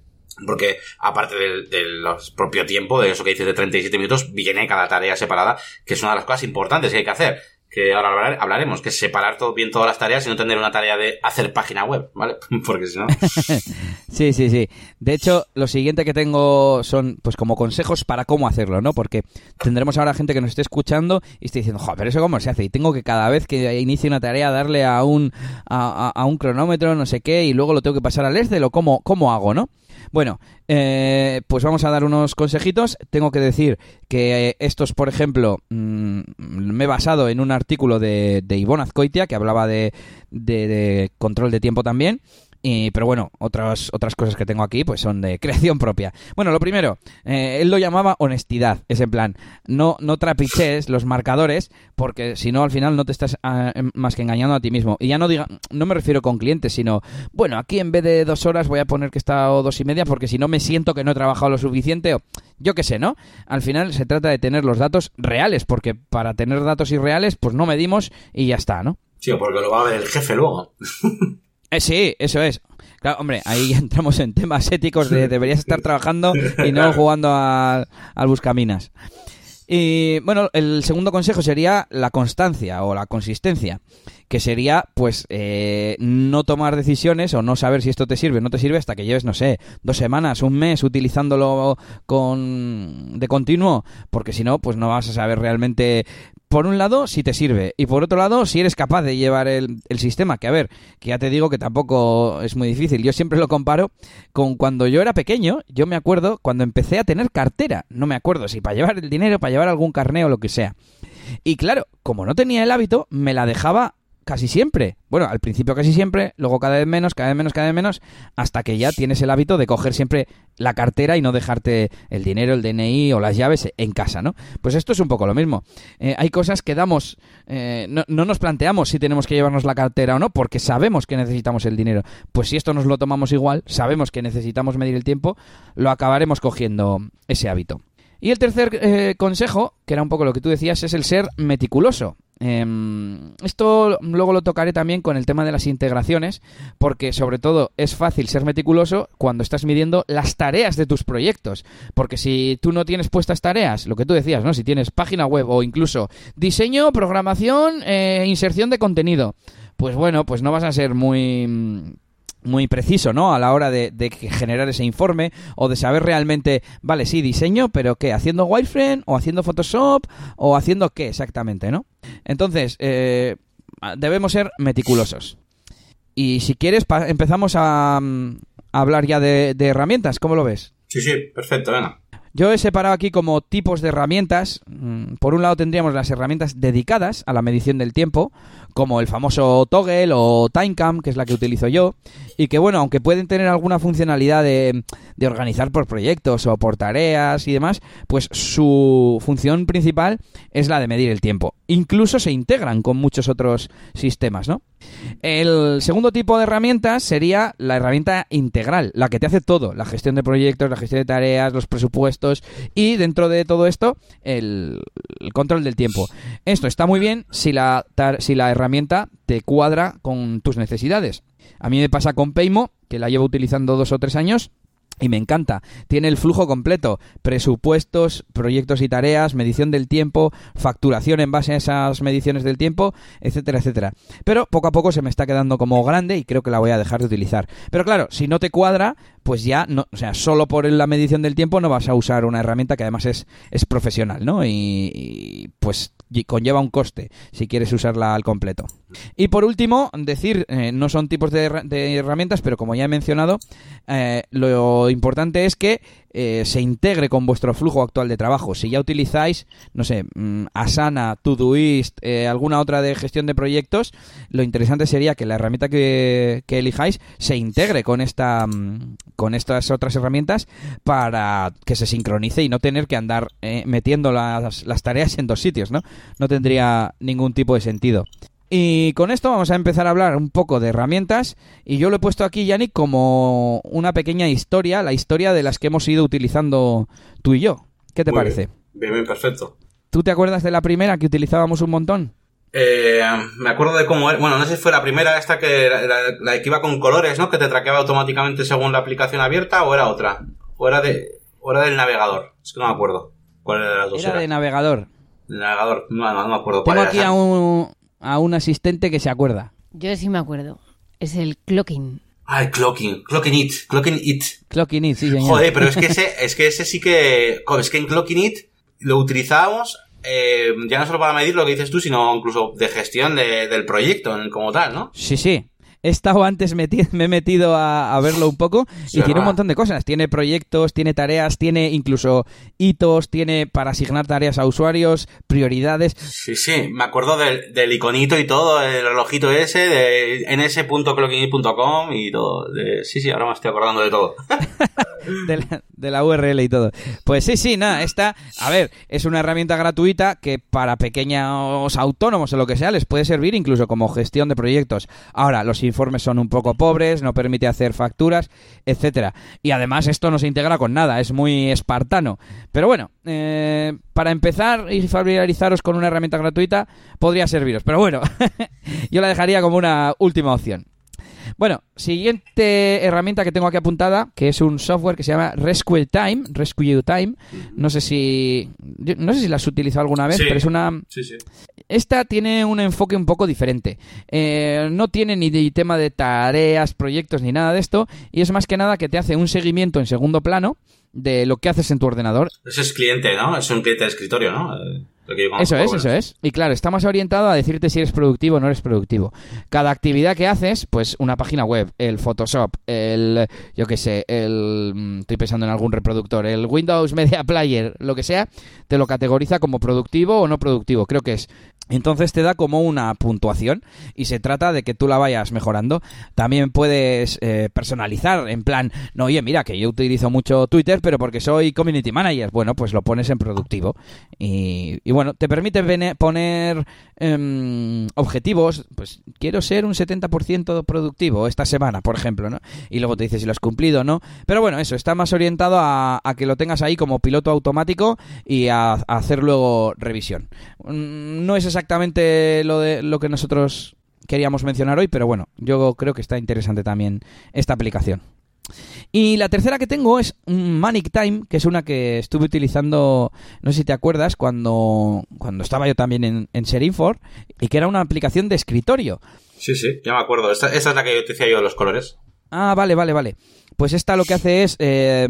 porque aparte del, del propio tiempo, de eso que dices de 37 minutos, viene cada tarea separada, que es una de las cosas importantes que hay que hacer que ahora hablaremos, que es separar todo, bien todas las tareas y no tener una tarea de hacer página web, ¿vale? Porque si no... sí, sí, sí. De hecho, lo siguiente que tengo son, pues, como consejos para cómo hacerlo, ¿no? Porque tendremos ahora gente que nos esté escuchando y esté diciendo, joder, pero eso cómo se hace. Y tengo que cada vez que inicie una tarea darle a un, a, un cronómetro, no sé qué, y luego lo tengo que pasar al Excel o cómo, cómo hago, ¿no? Bueno, eh, pues vamos a dar unos consejitos. Tengo que decir que eh, estos, por ejemplo, mm, me he basado en un artículo de, de Ivonne Azcoitia que hablaba de, de control de tiempo también pero bueno, otras, otras cosas que tengo aquí pues son de creación propia. Bueno, lo primero, eh, él lo llamaba honestidad. Es en plan, no, no trapiches los marcadores porque si no al final no te estás ah, em, más que engañando a ti mismo. Y ya no diga, no me refiero con clientes, sino, bueno, aquí en vez de dos horas voy a poner que está o dos y media porque si no me siento que no he trabajado lo suficiente o yo qué sé, ¿no? Al final se trata de tener los datos reales porque para tener datos irreales pues no medimos y ya está, ¿no? Sí, porque lo va a ver el jefe luego. Eh, sí, eso es. Claro, hombre, ahí entramos en temas éticos de deberías estar trabajando y no jugando al, al buscaminas. Y bueno, el segundo consejo sería la constancia o la consistencia, que sería pues eh, no tomar decisiones o no saber si esto te sirve o no te sirve hasta que lleves, no sé, dos semanas, un mes utilizándolo con de continuo, porque si no, pues no vas a saber realmente por un lado, si te sirve, y por otro lado, si eres capaz de llevar el, sistema, que a ver, que ya te digo que tampoco es muy difícil. Yo siempre lo comparo con cuando yo era pequeño, yo me acuerdo cuando empecé a tener cartera, no me acuerdo si para llevar el dinero, para llevar algún carneo o lo que sea. Y claro, como no tenía el hábito, me la dejaba casi siempre. Bueno, al principio casi siempre, luego cada vez menos, cada vez menos, cada vez menos, hasta que ya tienes el hábito de coger siempre la cartera y no dejarte el dinero, el DNI o las llaves en casa, ¿no? Pues esto es un poco lo mismo. Eh, hay cosas que damos, eh, no, no, nos planteamos si tenemos que llevarnos la cartera o no, porque sabemos que necesitamos el dinero. Pues si esto nos lo tomamos igual, sabemos que necesitamos medir el tiempo, lo acabaremos cogiendo ese hábito. Y el tercer eh, consejo, que era un poco lo que tú decías, es el ser meticuloso. Em, esto luego lo tocaré también con el tema de las integraciones, porque sobre todo es fácil ser meticuloso cuando estás midiendo las tareas de tus proyectos. Porque si tú no tienes puestas tareas, lo que tú decías, ¿no? Si tienes página web o incluso diseño, programación, eh, inserción de contenido, pues bueno, pues no vas a ser muy muy preciso, ¿no? A la hora de, generar ese informe o de saber realmente, vale, sí, diseño, pero ¿qué? ¿Haciendo wireframe o haciendo Photoshop o haciendo qué exactamente, ¿no? Entonces, eh, debemos ser meticulosos. Y si quieres, empezamos a, mm, hablar ya de, de herramientas, ¿cómo lo ves? Sí, sí, perfecto, venga. Yo he separado aquí como tipos de herramientas. Mm, por un lado tendríamos las herramientas dedicadas a la medición del tiempo, como el famoso Toggle o Timecam, que es la que utilizo yo, y que bueno, aunque pueden tener alguna funcionalidad de, de organizar por proyectos o por tareas y demás, pues su función principal es la de medir el tiempo. Incluso se integran con muchos otros sistemas, ¿no? El segundo tipo de herramientas sería la herramienta integral, la que te hace todo, la gestión de proyectos, la gestión de tareas, los presupuestos y dentro de todo esto el, control del tiempo. Esto está muy bien si la, si la herramienta te cuadra con tus necesidades. A mí me pasa con Paymo, que la llevo utilizando dos o tres años y me encanta. Tiene el flujo completo. Presupuestos, proyectos y tareas, medición del tiempo, facturación en base a esas mediciones del tiempo, etcétera, etcétera. Pero poco a poco se me está quedando como grande y creo que la voy a dejar de utilizar. Pero claro, si no te cuadra, pues ya no, o sea, solo por la medición del tiempo no vas a usar una herramienta que además es, es profesional, ¿no? y pues conlleva un coste si quieres usarla al completo. Y por último, decir, eh, no son tipos de, herramientas, pero como ya he mencionado, eh, lo importante es que eh, se integre con vuestro flujo actual de trabajo. Si ya utilizáis, no sé, mm, Asana, Todoist, alguna otra de gestión de proyectos, lo interesante sería que la herramienta que, elijáis se integre con esta mm, con estas otras herramientas para que se sincronice y no tener que andar metiendo las, las tareas en dos sitios, ¿no? No tendría ningún tipo de sentido. Y con esto vamos a empezar a hablar un poco de herramientas y yo lo he puesto aquí, Yannick, como una pequeña historia, la historia de las que hemos ido utilizando tú y yo. ¿Qué te parece? Bien. bien, perfecto. ¿Tú te acuerdas de la primera que utilizábamos un montón? Eh, me acuerdo de cómo, bueno, no sé si fue la primera esta que la, que iba con colores, ¿no? Que te traqueaba automáticamente según la aplicación abierta o era otra, o era de, o era del navegador, es que no me acuerdo cuál era de las dos. Era, de navegador. El navegador, no, no, no me acuerdo Tengo cuál aquí era. a un, a un asistente que se acuerda. Yo sí me acuerdo. Es el clocking. Ah, el Clocking, Clocking It, Clocking It. Clocking It, sí, señor. Joder, pero es que ese, es que ese sí que, es que en Clocking It lo utilizábamos, eh, ya no solo para medir lo que dices tú, sino incluso de gestión de- del proyecto como tal, ¿no? Sí, sí. He estado antes, meti- me he metido a, a verlo un poco Sí, y tiene un ¿verdad? montón de cosas. Tiene proyectos, tiene tareas, tiene incluso hitos, tiene para asignar tareas a usuarios, prioridades. Sí, sí, me acuerdo del, del iconito y todo, el relojito ese, de ns.clockingit.com y todo. De, sí, sí, ahora me estoy acordando de todo. de la, de la URL y todo. Pues sí, sí, nada, esta, a ver, es una herramienta gratuita que para pequeños autónomos o lo que sea les puede servir incluso como gestión de proyectos. Ahora, los informes son un poco pobres, no permite hacer facturas, etcétera. Y además esto no se integra con nada, es muy espartano. Pero bueno, eh, para empezar y familiarizaros con una herramienta gratuita podría serviros. Pero bueno, yo la dejaría como una última opción. Bueno, siguiente herramienta que tengo aquí apuntada, que es un software que se llama Rescue Time, Rescue Time. No sé si no sé si la has utilizado alguna vez, Sí. pero es una Sí, sí. esta tiene un enfoque un poco diferente. Eh, no tiene ni tema de tareas, proyectos ni nada de esto y es más que nada que te hace un seguimiento en segundo plano de lo que haces en tu ordenador Eso es cliente, ¿no? Es un cliente de escritorio, ¿no? Eh, Eso es, eso es. Y claro, está más orientado a decirte si eres productivo o no eres productivo. Cada actividad que haces, pues una página web, el Photoshop, el, yo qué sé, el, mm, estoy pensando en algún reproductor, el Windows Media Player, lo que sea, te lo categoriza como productivo o no productivo, creo que es. Entonces te da como una puntuación y se trata de que tú la vayas mejorando. También puedes eh, personalizar, en plan, no, oye, mira, que yo utilizo mucho Twitter, pero porque soy community manager. Bueno, pues lo pones en productivo. Y, bueno, te permite poner em, objetivos. Pues quiero ser un 70% productivo esta semana, por ejemplo, ¿no? Y luego te dice si lo has cumplido o no. Pero bueno, eso, está más orientado a, a que lo tengas ahí como piloto automático y a, a hacer luego revisión. Mm, No es exactamente lo, de, lo que nosotros queríamos mencionar hoy, pero bueno, yo creo que está interesante también esta aplicación. Y la tercera que tengo es Manic Time, que es una que estuve utilizando, no sé si te acuerdas, cuando, cuando estaba yo también en, en y que era una aplicación de escritorio. Sí, sí, ya me acuerdo. Esta, esta es la que yo te decía yo de los colores. Ah, vale, vale, vale. Pues esta lo que hace es, eh,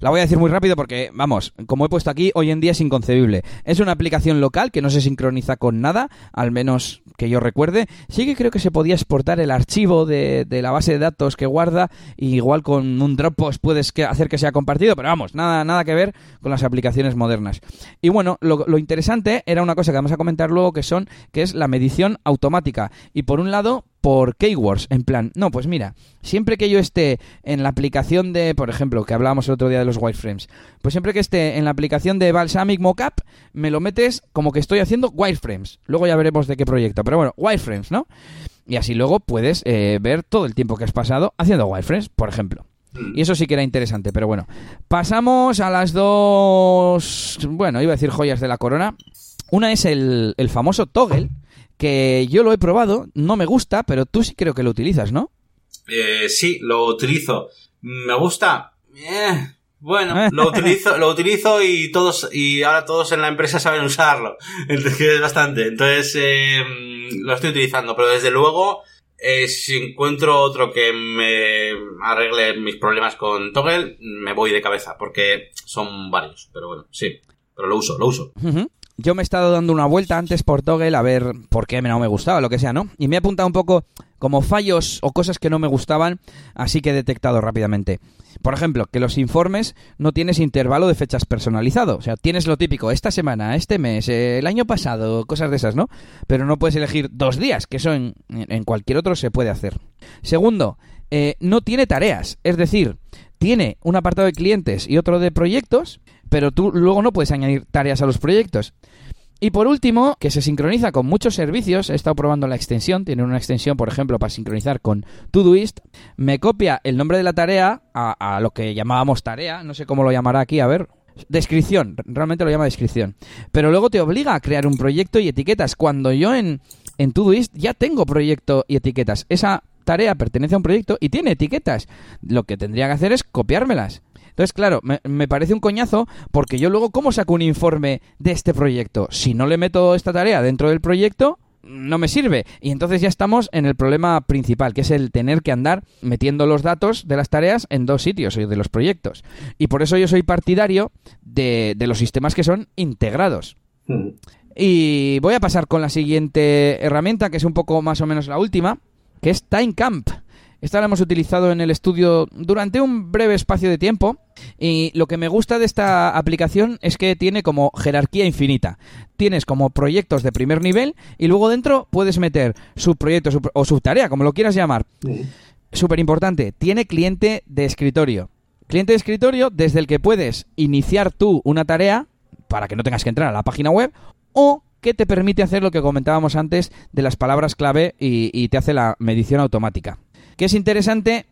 la voy a decir muy rápido porque, vamos, como he puesto aquí, hoy en día es inconcebible. Es una aplicación local que no se sincroniza con nada, al menos que yo recuerde. Sí que creo que se podía exportar el archivo de, la base de datos que guarda, y igual con un Dropbox puedes hacer que sea compartido, pero vamos, nada, nada que ver con las aplicaciones modernas. Y bueno, lo, lo interesante era una cosa que vamos a comentar luego que son, que es la medición automática. Y por un lado, por keywords, en plan, no, pues mira, siempre que yo esté en la aplicación de, por ejemplo, que hablábamos el otro día de los wireframes, pues siempre que esté en la aplicación de Balsamic Mockup, me lo metes como que estoy haciendo wireframes. Luego ya veremos de qué proyecto, pero bueno, wireframes, ¿no? Y así luego puedes eh, ver todo el tiempo que has pasado haciendo wireframes, por ejemplo. Y eso sí que era interesante, pero bueno. Pasamos a las dos, bueno, iba a decir joyas de la corona. Una es el, el famoso toggle, que yo lo he probado, no me gusta, pero tú sí creo que lo utilizas, ¿no? Eh, sí, lo utilizo. ¿Me gusta? Eh, bueno, lo utilizo, lo utilizo y todos, y ahora todos en la empresa saben usarlo. Entonces, es bastante. Entonces, eh, lo estoy utilizando, pero desde luego, eh, si encuentro otro que me arregle mis problemas con Toggle, me voy de cabeza, porque son varios. Pero bueno, sí. Pero lo uso, lo uso. Yo me he estado dando una vuelta antes por Toggle a ver por qué no me gustaba, lo que sea, ¿no? Y me he apuntado un poco como fallos o cosas que no me gustaban, así que he detectado rápidamente. Por ejemplo, que los informes no tienes intervalo de fechas personalizado. O sea, tienes lo típico, esta semana, este mes, eh, el año pasado, cosas de esas, ¿no? Pero no puedes elegir dos días, que eso en, cualquier otro se puede hacer. Segundo, eh, no tiene tareas. Es decir, tiene un apartado de clientes y otro de proyectos, pero tú luego no puedes añadir tareas a los proyectos. Y por último, que se sincroniza con muchos servicios, he estado probando la extensión, tiene una extensión, por ejemplo, para sincronizar con Todoist, me copia el nombre de la tarea a, lo que llamábamos tarea, no sé cómo lo llamará aquí, a ver, descripción, realmente lo llama descripción, pero luego te obliga a crear un proyecto y etiquetas, cuando yo en, en Todoist ya tengo proyecto y etiquetas, esa tarea pertenece a un proyecto y tiene etiquetas, lo que tendría que hacer es copiármelas. Entonces, claro, me, me, parece un coñazo porque yo luego, ¿cómo saco un informe de este proyecto? Si no le meto esta tarea dentro del proyecto, no me sirve. Y entonces ya estamos en el problema principal, que es el tener que andar metiendo los datos de las tareas en dos sitios, de los proyectos. Y por eso yo soy partidario de, de los sistemas que son integrados. Mm. Y voy a pasar con la siguiente herramienta, que es un poco más o menos la última, que es TimeCamp. Esta la hemos utilizado en el estudio durante un breve espacio de tiempo y lo que me gusta de esta aplicación es que tiene como jerarquía infinita. Tienes como proyectos de primer nivel y luego dentro puedes meter subproyectos o subtarea, como lo quieras llamar. Súper importante, tiene cliente de escritorio. Cliente de escritorio desde el que puedes iniciar tú una tarea para que no tengas que entrar a la página web o que te permite hacer lo que comentábamos antes de las palabras clave y, y te hace la medición automática que es interesante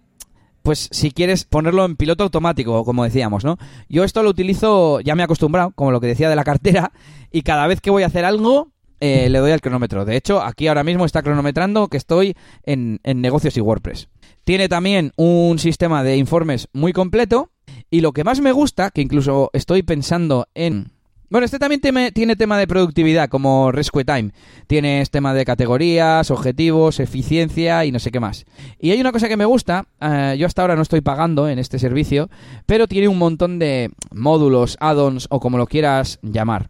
pues si quieres ponerlo en piloto automático, como decíamos, ¿no? Yo esto lo utilizo, ya me he acostumbrado, como lo que decía de la cartera, y cada vez que voy a hacer algo, eh, le doy al cronómetro. De hecho, aquí ahora mismo está cronometrando que estoy en, en negocios y WordPress. Tiene también un sistema de informes muy completo, y lo que más me gusta, que incluso estoy pensando en bueno, este también tiene tema de productividad, como Rescue Time. Tienes tema de categorías, objetivos, eficiencia y no sé qué más. Y hay una cosa que me gusta, eh, yo hasta ahora no estoy pagando en este servicio, pero tiene un montón de módulos, add-ons o como lo quieras llamar.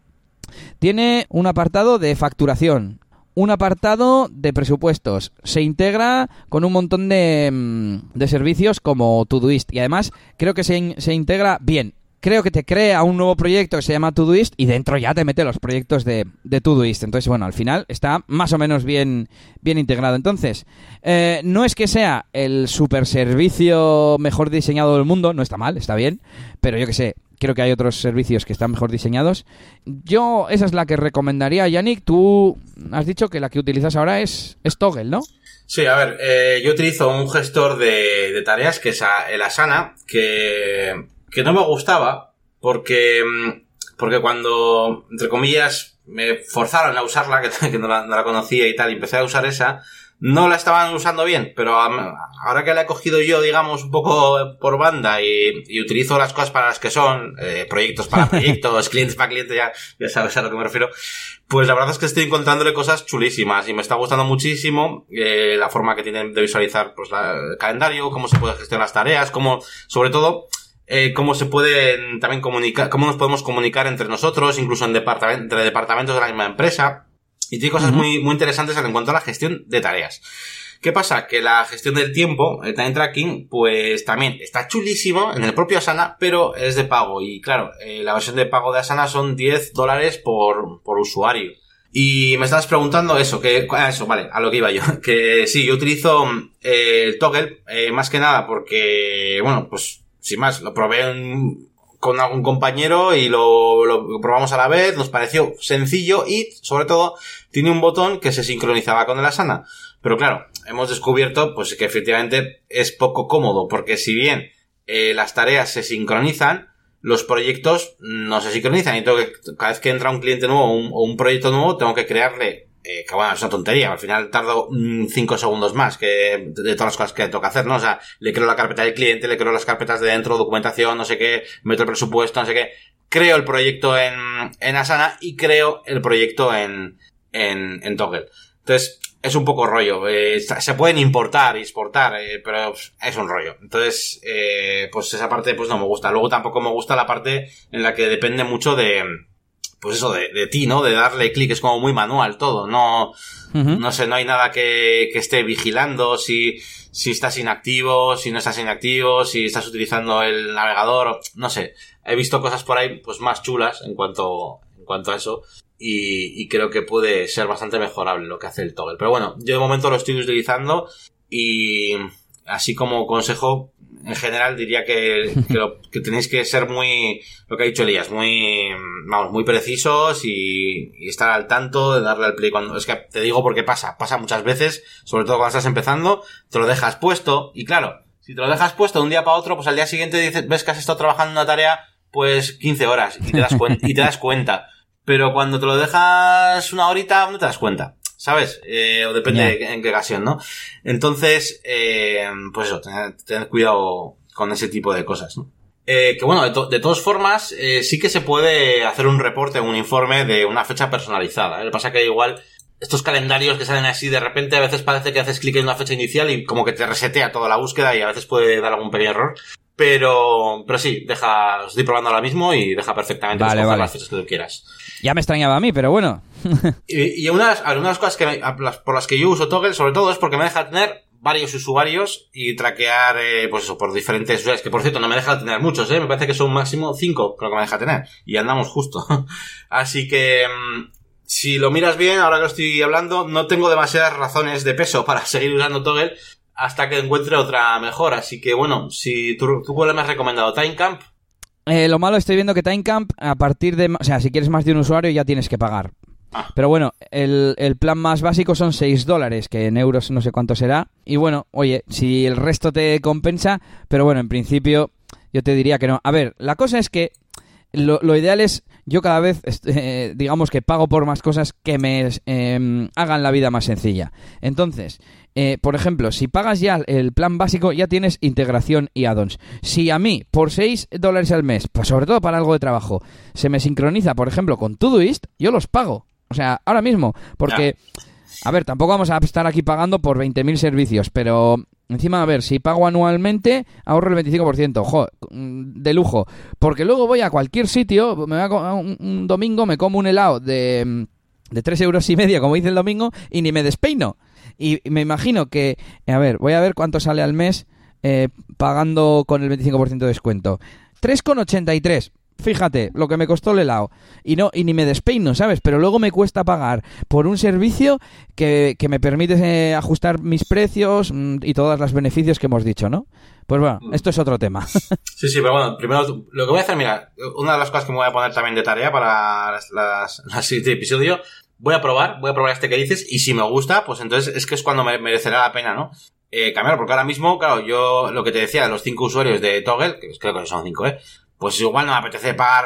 Tiene un apartado de facturación, un apartado de presupuestos. Se integra con un montón de, mm, de servicios como Todoist. Y además creo que se, se integra bien creo que te crea un nuevo proyecto que se llama Todoist y dentro ya te mete los proyectos de, de Todoist. Entonces, bueno, al final está más o menos bien, bien integrado. Entonces, eh, no es que sea el super servicio mejor diseñado del mundo, no está mal, está bien, pero yo que sé, creo que hay otros servicios que están mejor diseñados. Yo, esa es la que recomendaría, Yannick. Tú has dicho que la que utilizas ahora es, es Toggle, ¿no? Sí, a ver, eh, yo utilizo un gestor de, de tareas que es el Asana, que que no me gustaba porque, mm, porque cuando, entre comillas, me forzaron a usarla, que, no, la, conocía y tal, y empecé a usar esa, no la estaban usando bien, pero ahora que la he cogido yo, digamos, un poco por banda y, utilizo las cosas para las que son, eh, proyectos para proyectos, clientes para clientes, ya, ya sabes a lo que me refiero, pues la verdad es que estoy encontrándole cosas chulísimas y me está gustando muchísimo eh, la forma que tienen de visualizar pues, el calendario, cómo se puede gestionar las tareas, cómo, sobre todo, eh, cómo se pueden también comunicar, cómo nos podemos comunicar entre nosotros, incluso en entre departamentos de la misma empresa. Y tiene cosas muy, muy interesantes en cuanto a la gestión de tareas. ¿Qué pasa? Que la gestión del tiempo, el time tracking, pues también está chulísimo en el propio Asana, pero es de pago. Y claro, eh, la versión de pago de Asana son 10 dólares por, por usuario. Y me estabas preguntando eso, que, eso, vale, a lo que iba yo. Que sí, yo utilizo eh, el toggle, eh, más que nada porque, bueno, pues sin más, lo probé con algún compañero y lo, probamos a la vez, nos pareció sencillo y, sobre todo, tiene un botón que se sincronizaba con el Asana. Pero claro, hemos descubierto pues que efectivamente es poco cómodo, porque si bien eh, las tareas se sincronizan, los proyectos no se sincronizan. Y tengo que, cada vez que entra un cliente nuevo o un proyecto nuevo, tengo que crearle eh, que bueno, es una tontería, al final tardo 5 segundos más que de, todas las cosas que que hacer, ¿no? O sea, le creo la carpeta del cliente, le creo las carpetas de dentro, documentación, no sé qué, meto el presupuesto, no sé qué, creo el proyecto en, en Asana y creo el proyecto en, en, en Toggle. Entonces, es un poco rollo. Eh, se pueden importar y exportar, eh, pero es un rollo. Entonces, eh, pues esa parte pues no me gusta. Luego tampoco me gusta la parte en la que depende mucho de, pues eso, de, de ti, ¿no? De darle clic, es como muy manual todo, no, no sé, no hay nada que, que esté vigilando si, si estás inactivo, si no estás inactivo, si estás utilizando el navegador, no sé. He visto cosas por ahí, pues más chulas en cuanto, en cuanto a eso. Y, y creo que puede ser bastante mejorable lo que hace el toggle. Pero bueno, yo de momento lo estoy utilizando y así como consejo, en general diría que, que, tenéis que ser muy, lo que ha dicho Elías, muy, vamos, muy precisos y, estar al tanto de darle al play cuando, es que te digo porque pasa, pasa muchas veces, sobre todo cuando estás empezando, te lo dejas puesto y claro, si te lo dejas puesto de un día para otro, pues al día siguiente dices, ves que has estado trabajando en una tarea, pues 15 horas y te das, y te das cuenta. Pero cuando te lo dejas una horita, no te das cuenta. ¿Sabes? Eh, o depende en qué ocasión, ¿no? Entonces, eh, pues eso, tener, cuidado con ese tipo de cosas, ¿no? Eh, que bueno, de, to- de todas formas, eh, sí que se puede hacer un reporte, un informe de una fecha personalizada. ¿eh? Lo que pasa que igual estos calendarios que salen así de repente, a veces parece que haces clic en una fecha inicial y como que te resetea toda la búsqueda y a veces puede dar algún pequeño error. Pero, pero sí, deja, estoy probando ahora mismo y deja perfectamente Vale, las fechas que tú quieras. Ya me extrañaba a mí, pero bueno. Y, y una, de las- a ver, una de las cosas que me- por las que yo uso Toggle, sobre todo, es porque me deja tener varios usuarios y traquear, eh, pues eso, por diferentes usuarios. Que por cierto, no me deja tener muchos, ¿eh? Me parece que son máximo cinco, creo que me deja tener. Y andamos justo. Así que, mm, si lo miras bien, ahora que lo estoy hablando, no tengo demasiadas razones de peso para seguir usando Toggle hasta que encuentre otra mejor. Así que bueno, si tú, tú cuál me has recomendado, Timecamp, Eh, lo malo estoy viendo que Timecamp, a partir de... O sea, si quieres más de un usuario ya tienes que pagar. Ah. Pero bueno, el, el plan más básico son 6 dólares, que en euros no sé cuánto será. Y bueno, oye, si el resto te compensa, pero bueno, en principio yo te diría que no. A ver, la cosa es que lo, lo ideal es, yo cada vez, eh, digamos que pago por más cosas que me eh, hagan la vida más sencilla. Entonces, eh, por ejemplo, si pagas ya el plan básico, ya tienes integración y add-ons. Si a mí, por 6 dólares al mes, pues sobre todo para algo de trabajo, se me sincroniza, por ejemplo, con Todoist, yo los pago. O sea, ahora mismo, porque... A ver, tampoco vamos a estar aquí pagando por 20.000 servicios, pero encima, a ver, si pago anualmente, ahorro el 25%, ojo, de lujo. Porque luego voy a cualquier sitio, me voy a co- un, un domingo, me como un helado de, de 3 euros y medio, como dice el domingo, y ni me despeino. Y me imagino que, a ver, voy a ver cuánto sale al mes eh, pagando con el 25% de descuento. 3,83. Fíjate, lo que me costó el helado. Y no, y ni me despeino, ¿sabes? Pero luego me cuesta pagar por un servicio que, que me permite eh, ajustar mis precios mm, y todos los beneficios que hemos dicho, ¿no? Pues bueno, esto es otro tema. Sí, sí, pero bueno, primero lo que voy a hacer, mira, una de las cosas que me voy a poner también de tarea para las, las, episodio, voy a probar, voy a probar este que dices, y si me gusta, pues entonces es que es cuando me merecerá la pena, ¿no? Eh, cambiar, porque ahora mismo, claro, yo lo que te decía de los cinco usuarios de Toggle, que creo que son cinco, ¿eh? Pues igual no me apetece pagar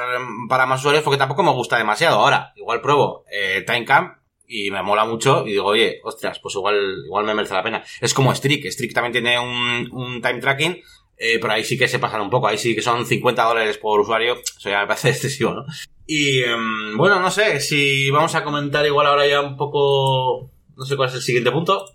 para más usuarios porque tampoco me gusta demasiado. Ahora, igual pruebo eh, Timecamp y me mola mucho y digo, oye, ostras, pues igual, igual me merece la pena. Es como Streak, Streak también tiene un, un time tracking, eh, pero ahí sí que se pasan un poco, ahí sí que son 50 dólares por usuario, eso ya me parece excesivo, ¿no? Y em, bueno, no sé, si vamos a comentar igual ahora ya un poco, no sé cuál es el siguiente punto.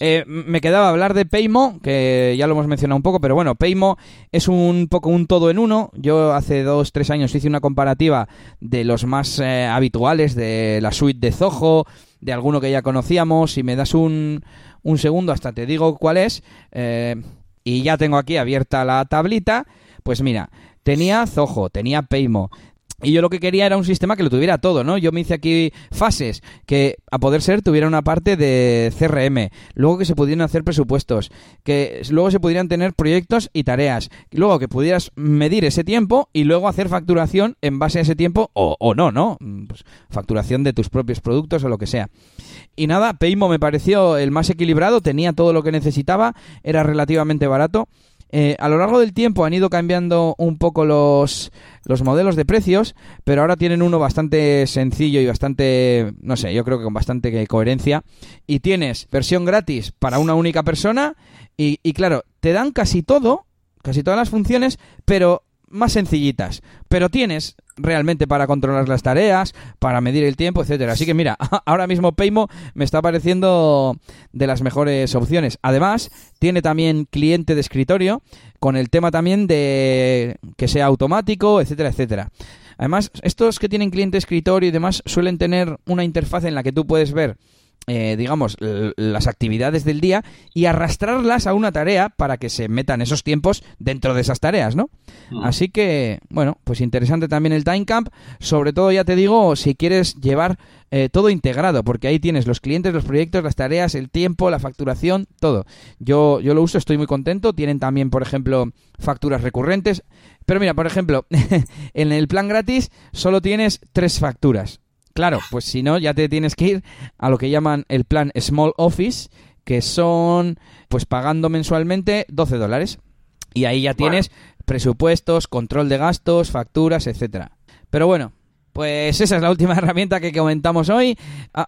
Eh, me quedaba hablar de Paymo, que ya lo hemos mencionado un poco, pero bueno, Paymo es un poco un todo en uno. Yo hace dos, tres años hice una comparativa de los más eh, habituales, de la suite de Zoho, de alguno que ya conocíamos. Si me das un, un segundo, hasta te digo cuál es. eh, y ya tengo aquí abierta la tablita. Pues mira, tenía Zoho, tenía Paymo, y yo lo que quería era un sistema que lo tuviera todo, ¿no? Yo me hice aquí fases que a poder ser tuviera una parte de CRM, luego que se pudieran hacer presupuestos, que luego se pudieran tener proyectos y tareas, luego que pudieras medir ese tiempo y luego hacer facturación en base a ese tiempo o, o no, ¿no? Pues facturación de tus propios productos o lo que sea. Y nada, Paymo me pareció el más equilibrado, tenía todo lo que necesitaba, era relativamente barato. Eh, a lo largo del tiempo han ido cambiando un poco los, los modelos de precios, pero ahora tienen uno bastante sencillo y bastante, no sé, yo creo que con bastante coherencia. Y tienes versión gratis para una única persona y, y claro, te dan casi todo, casi todas las funciones, pero más sencillitas. Pero tienes realmente para controlar las tareas, para medir el tiempo, etcétera. Así que mira, ahora mismo Paymo me está pareciendo de las mejores opciones. Además, tiene también cliente de escritorio con el tema también de que sea automático, etcétera, etcétera. Además, estos que tienen cliente de escritorio y demás suelen tener una interfaz en la que tú puedes ver eh, digamos, las actividades del día y arrastrarlas a una tarea para que se metan esos tiempos dentro de esas tareas, ¿no? Mm. Así que, bueno, pues interesante también el Timecamp, sobre todo ya te digo, si quieres llevar eh, todo integrado, porque ahí tienes los clientes, los proyectos, las tareas, el tiempo, la facturación, todo. Yo, yo lo uso, estoy muy contento, tienen también, por ejemplo, facturas recurrentes, pero mira, por ejemplo, en el plan gratis solo tienes tres facturas. Claro, pues si no, ya te tienes que ir a lo que llaman el plan Small Office, que son, pues pagando mensualmente 12 dólares. Y ahí ya tienes presupuestos, control de gastos, facturas, etcétera. Pero bueno, Pues esa es la última herramienta que comentamos hoy.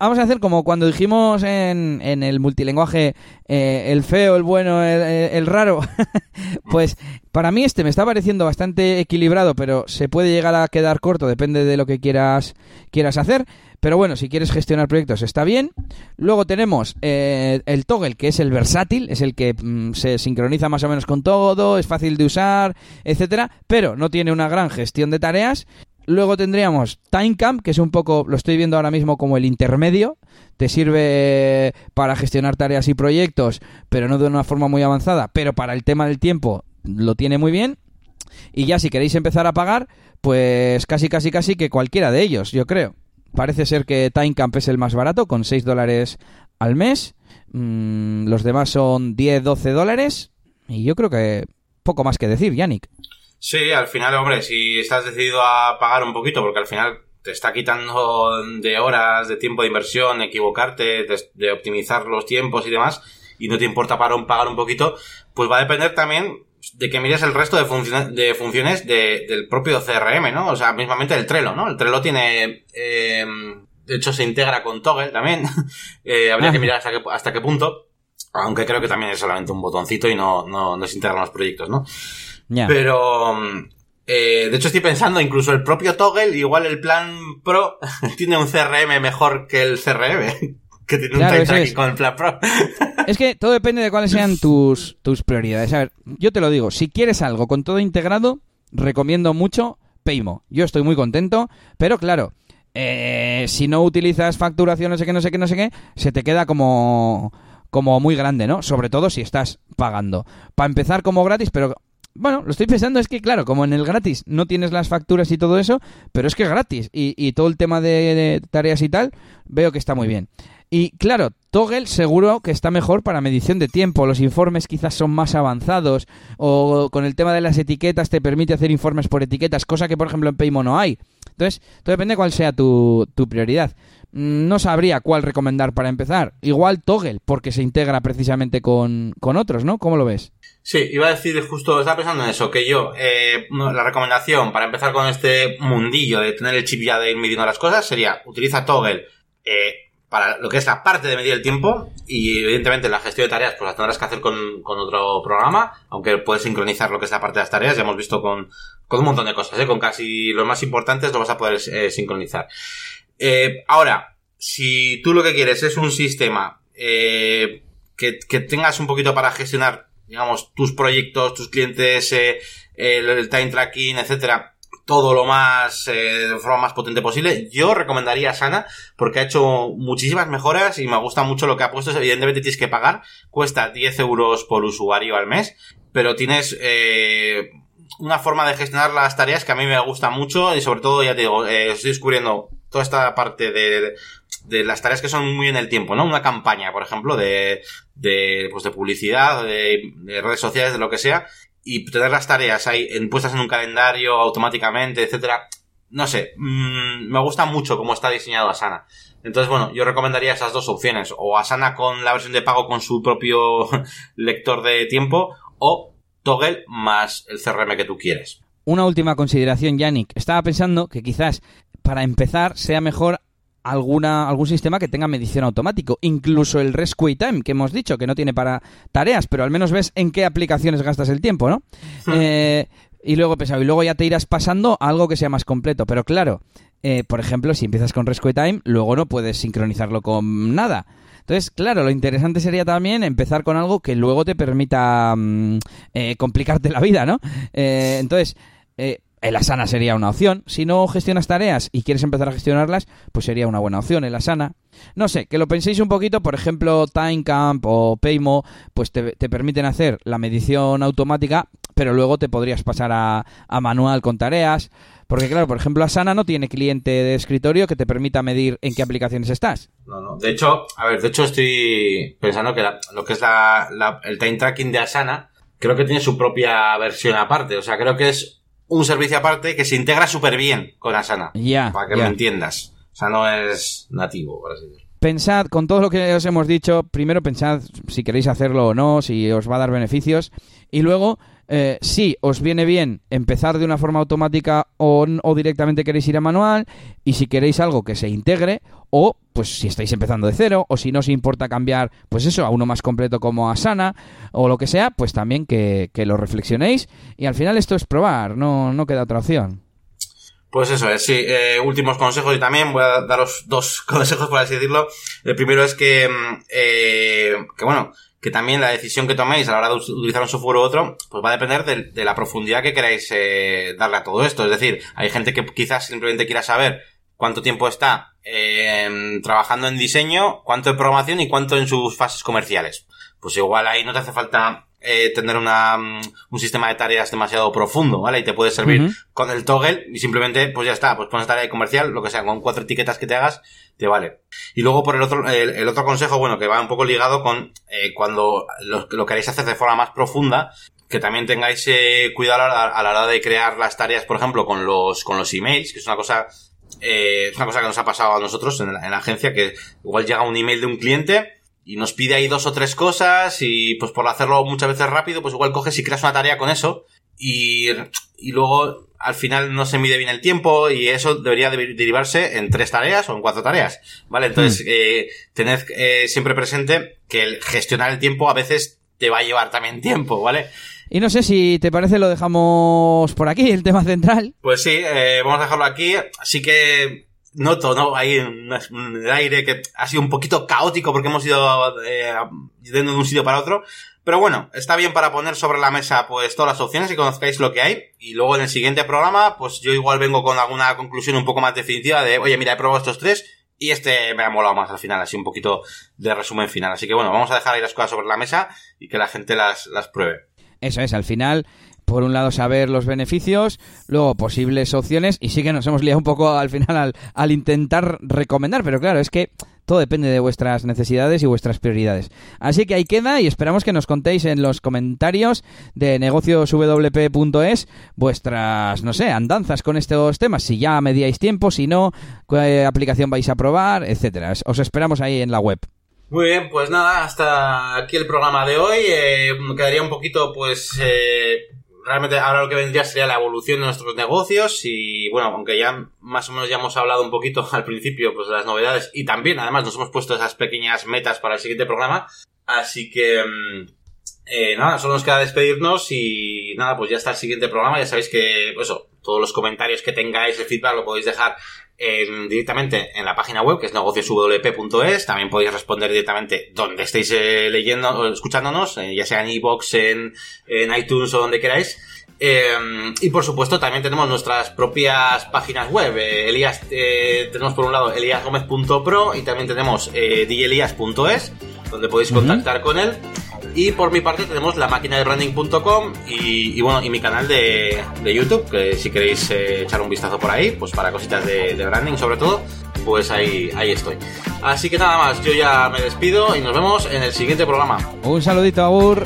Vamos a hacer como cuando dijimos en, en el multilenguaje eh, el feo, el bueno, el, raro. pues para mí este me está pareciendo bastante equilibrado, pero se puede llegar a quedar corto, depende de lo que quieras, quieras hacer. Pero bueno, si quieres gestionar proyectos está bien. Luego tenemos eh, el toggle, que es el versátil, es el que mm, se sincroniza más o menos con todo, es fácil de usar, etcétera, pero no tiene una gran gestión de tareas. Luego tendríamos Timecamp, que es un poco, lo estoy viendo ahora mismo como el intermedio. Te sirve para gestionar tareas y proyectos, pero no de una forma muy avanzada. Pero para el tema del tiempo lo tiene muy bien. Y ya si queréis empezar a pagar, pues casi, casi, casi que cualquiera de ellos, yo creo. Parece ser que Timecamp es el más barato, con 6 dólares al mes. Mm, los demás son 10, 12 dólares. Y yo creo que poco más que decir, Yannick. Sí, al final, hombre, si estás decidido a pagar un poquito, porque al final te está quitando de horas, de tiempo de inversión, equivocarte, de, optimizar los tiempos y demás, y no te importa pagar un, pagar un poquito, pues va a depender también de que mires el resto de, funciones de funciones del propio CRM, ¿no? O sea, mismamente el Trello, ¿no? El Trello tiene... Eh, de hecho, se integra con Toggle también. eh, habría que mirar hasta qué, hasta qué punto. Aunque creo que también es solamente un botoncito y no, no, no se integran los proyectos, ¿no? Pero, eh, de hecho estoy pensando, incluso el propio Toggle, igual el plan Pro tiene un CRM mejor que el CRM. Que tiene un time tracking con el plan Pro. es que todo depende de cuáles sean tus, tus prioridades. A ver, yo te lo digo, si quieres algo con todo integrado, recomiendo mucho Paymo. Yo estoy muy contento, pero claro, eh, si no utilizas facturación, no sé qué, no sé qué, no sé qué, se te queda como, como muy grande, ¿no? Sobre todo si estás pagando. Para empezar como gratis, pero bueno, lo estoy pensando es que, claro, como en el gratis no tienes las facturas y todo eso, pero es que es gratis. Y, todo el tema de, tareas y tal, veo que está muy bien. Y claro, Toggle seguro que está mejor para medición de tiempo. Los informes quizás son más avanzados. O con el tema de las etiquetas te permite hacer informes por etiquetas, cosa que por ejemplo en Paymo no hay. Entonces, todo depende de cuál sea tu, tu prioridad. Mm, no sabría cuál recomendar para empezar. Igual Toggle, porque se integra precisamente con, con otros, ¿no? ¿Cómo lo ves? Sí, iba a decir justo, estaba pensando en eso, que yo, eh, la recomendación para empezar con este mundillo de tener el chip ya de ir midiendo las cosas sería, utiliza Toggle eh, para lo que es la parte de medir el tiempo y evidentemente la gestión de tareas pues la tendrás que hacer con, con otro programa, aunque puedes sincronizar lo que es la parte de las tareas, ya hemos visto con, con un montón de cosas, ¿eh? con casi los más importantes lo vas a poder eh, sincronizar. Eh, ahora, si tú lo que quieres es un sistema eh, que, que tengas un poquito para gestionar digamos, tus proyectos, tus clientes, eh, el, time tracking, etcétera, todo lo más, eh, de forma más potente posible. Yo recomendaría Sana porque ha hecho muchísimas mejoras y me gusta mucho lo que ha puesto. Evidentemente tienes que pagar, cuesta 10 euros por usuario al mes, pero tienes, eh, una forma de gestionar las tareas que a mí me gusta mucho y sobre todo, ya te digo, eh, estoy descubriendo toda esta parte de, de las tareas que son muy en el tiempo, ¿no? Una campaña, por ejemplo, de, de, pues de publicidad, de, redes sociales, de lo que sea, y tener las tareas ahí puestas en un calendario automáticamente, etcétera. No sé, mmm, me gusta mucho cómo está diseñado Asana. Entonces, bueno, yo recomendaría esas dos opciones. O Asana con la versión de pago con su propio lector de tiempo, o Toggle más el CRM que tú quieres. Una última consideración, Yannick. Estaba pensando que quizás para empezar sea mejor alguna, algún sistema que tenga medición automático. Incluso el Rescue Time, que hemos dicho que no tiene para tareas, pero al menos ves en qué aplicaciones gastas el tiempo, ¿no? Eh, y luego pensado, y luego ya te irás pasando a algo que sea más completo. Pero claro, eh, por ejemplo, si empiezas con Rescue Time, luego no puedes sincronizarlo con nada. Entonces, claro, lo interesante sería también empezar con algo que luego te permita mm, eh, complicarte la vida, ¿no? entonces, el Asana sería una opción. Si no gestionas tareas y quieres empezar a gestionarlas, pues sería una buena opción el Asana. No sé, que lo penséis un poquito, por ejemplo, Timecamp o Paymo, pues te, permiten hacer la medición automática, pero luego te podrías pasar a, manual con tareas. Porque claro, por ejemplo, Asana no tiene cliente de escritorio que te permita medir en qué aplicaciones estás. No, no. De hecho, a ver, de hecho estoy pensando que lo que es el time tracking de Asana, creo que tiene su propia versión aparte. O sea, creo que es un servicio aparte que se integra súper bien con Asana. Ya. para que lo entiendas. O sea, no es nativo, por así decirlo. Pensad, con todo lo que os hemos dicho, primero pensad si queréis hacerlo o no, si os va a dar beneficios. Y luego, eh, si os viene bien empezar de una forma automática o, directamente queréis ir a manual y si queréis algo que se integre o pues si estáis empezando de cero o si no os importa cambiar pues eso a uno más completo como Asana o lo que sea pues también que, que lo reflexionéis y al final esto es probar no, no queda otra opción pues eso es, sí. Eh, últimos consejos y también voy a daros dos consejos, por así decirlo. El primero es que, mm, eh, que bueno, que también la decisión que toméis a la hora de utilizar un software u otro, pues va a depender de, la profundidad que queráis eh, darle a todo esto. Es decir, hay gente que quizás simplemente quiera saber cuánto tiempo está eh, trabajando en diseño, cuánto en programación y cuánto en sus fases comerciales. Pues igual ahí no te hace falta eh, tener una, mm, un sistema de tareas demasiado profundo, ¿vale? Y te puede servir con el toggle y simplemente, pues ya está, pues pones tarea comercial, lo que sea, con cuatro etiquetas que te hagas, te vale. Y luego por el otro, el, otro consejo, bueno, que va un poco ligado con eh, cuando lo, lo, queréis hacer de forma más profunda, que también tengáis eh, cuidado a, la hora de crear las tareas, por ejemplo, con los, con los emails, que es una cosa eh, es una cosa que nos ha pasado a nosotros en la, en la, agencia, que igual llega un email de un cliente y nos pide ahí dos o tres cosas y pues por hacerlo muchas veces rápido, pues igual coges y creas una tarea con eso y, y luego al final no se mide bien el tiempo y eso debería derivarse en tres tareas o en cuatro tareas, ¿vale? Entonces, mm. eh, tened eh, siempre presente que el gestionar el tiempo a veces te va a llevar también tiempo, ¿vale? Y no sé si te parece lo dejamos por aquí, el tema central. Pues sí, eh, vamos a dejarlo aquí. Así que noto, ¿no? Hay un, un, aire que ha sido un poquito caótico porque hemos ido eh, yendo de un sitio para otro. Pero bueno, está bien para poner sobre la mesa pues todas las opciones y conozcáis lo que hay. Y luego en el siguiente programa, pues yo igual vengo con alguna conclusión un poco más definitiva de, oye, mira, he probado estos tres y este me ha molado más al final, así un poquito de resumen final. Así que bueno, vamos a dejar ahí las cosas sobre la mesa y que la gente las, las pruebe. Eso es, al final por un lado saber los beneficios, luego posibles opciones y sí que nos hemos liado un poco al final al, intentar recomendar, pero claro, es que todo depende de vuestras necesidades y vuestras prioridades. Así que ahí queda y esperamos que nos contéis en los comentarios de negocioswp.es vuestras, no sé, andanzas con estos temas, si ya mediáis tiempo, si no, qué aplicación vais a probar, etcétera. Os esperamos ahí en la web. Muy bien, pues nada, hasta aquí el programa de hoy. Eh, quedaría un poquito, pues, eh, realmente ahora lo que vendría sería la evolución de nuestros negocios y bueno, aunque ya más o menos ya hemos hablado un poquito al principio pues de las novedades y también además nos hemos puesto esas pequeñas metas para el siguiente programa, así que mm, eh, nada, solo nos queda despedirnos y nada, pues ya está el siguiente programa, ya sabéis que pues eso, todos los comentarios que tengáis, el feedback lo podéis dejar directamente en la página web que es negocioswp.es. También podéis responder directamente donde estéis eh, leyendo o escuchándonos, eh, ya sea en iBox, en, en iTunes o donde queráis. Eh, y por supuesto también tenemos nuestras propias páginas web. Elías, tenemos por un lado eliasgomez.pro y también tenemos djelias.es donde podéis contactar con él. Y por mi parte tenemos la máquina de branding.com y, y, bueno, y mi canal de, de YouTube, que si queréis eh, echar un vistazo por ahí, pues para cositas de, de, branding sobre todo, pues ahí, ahí estoy. Así que nada más, yo ya me despido y nos vemos en el siguiente programa. Un saludito, Abur.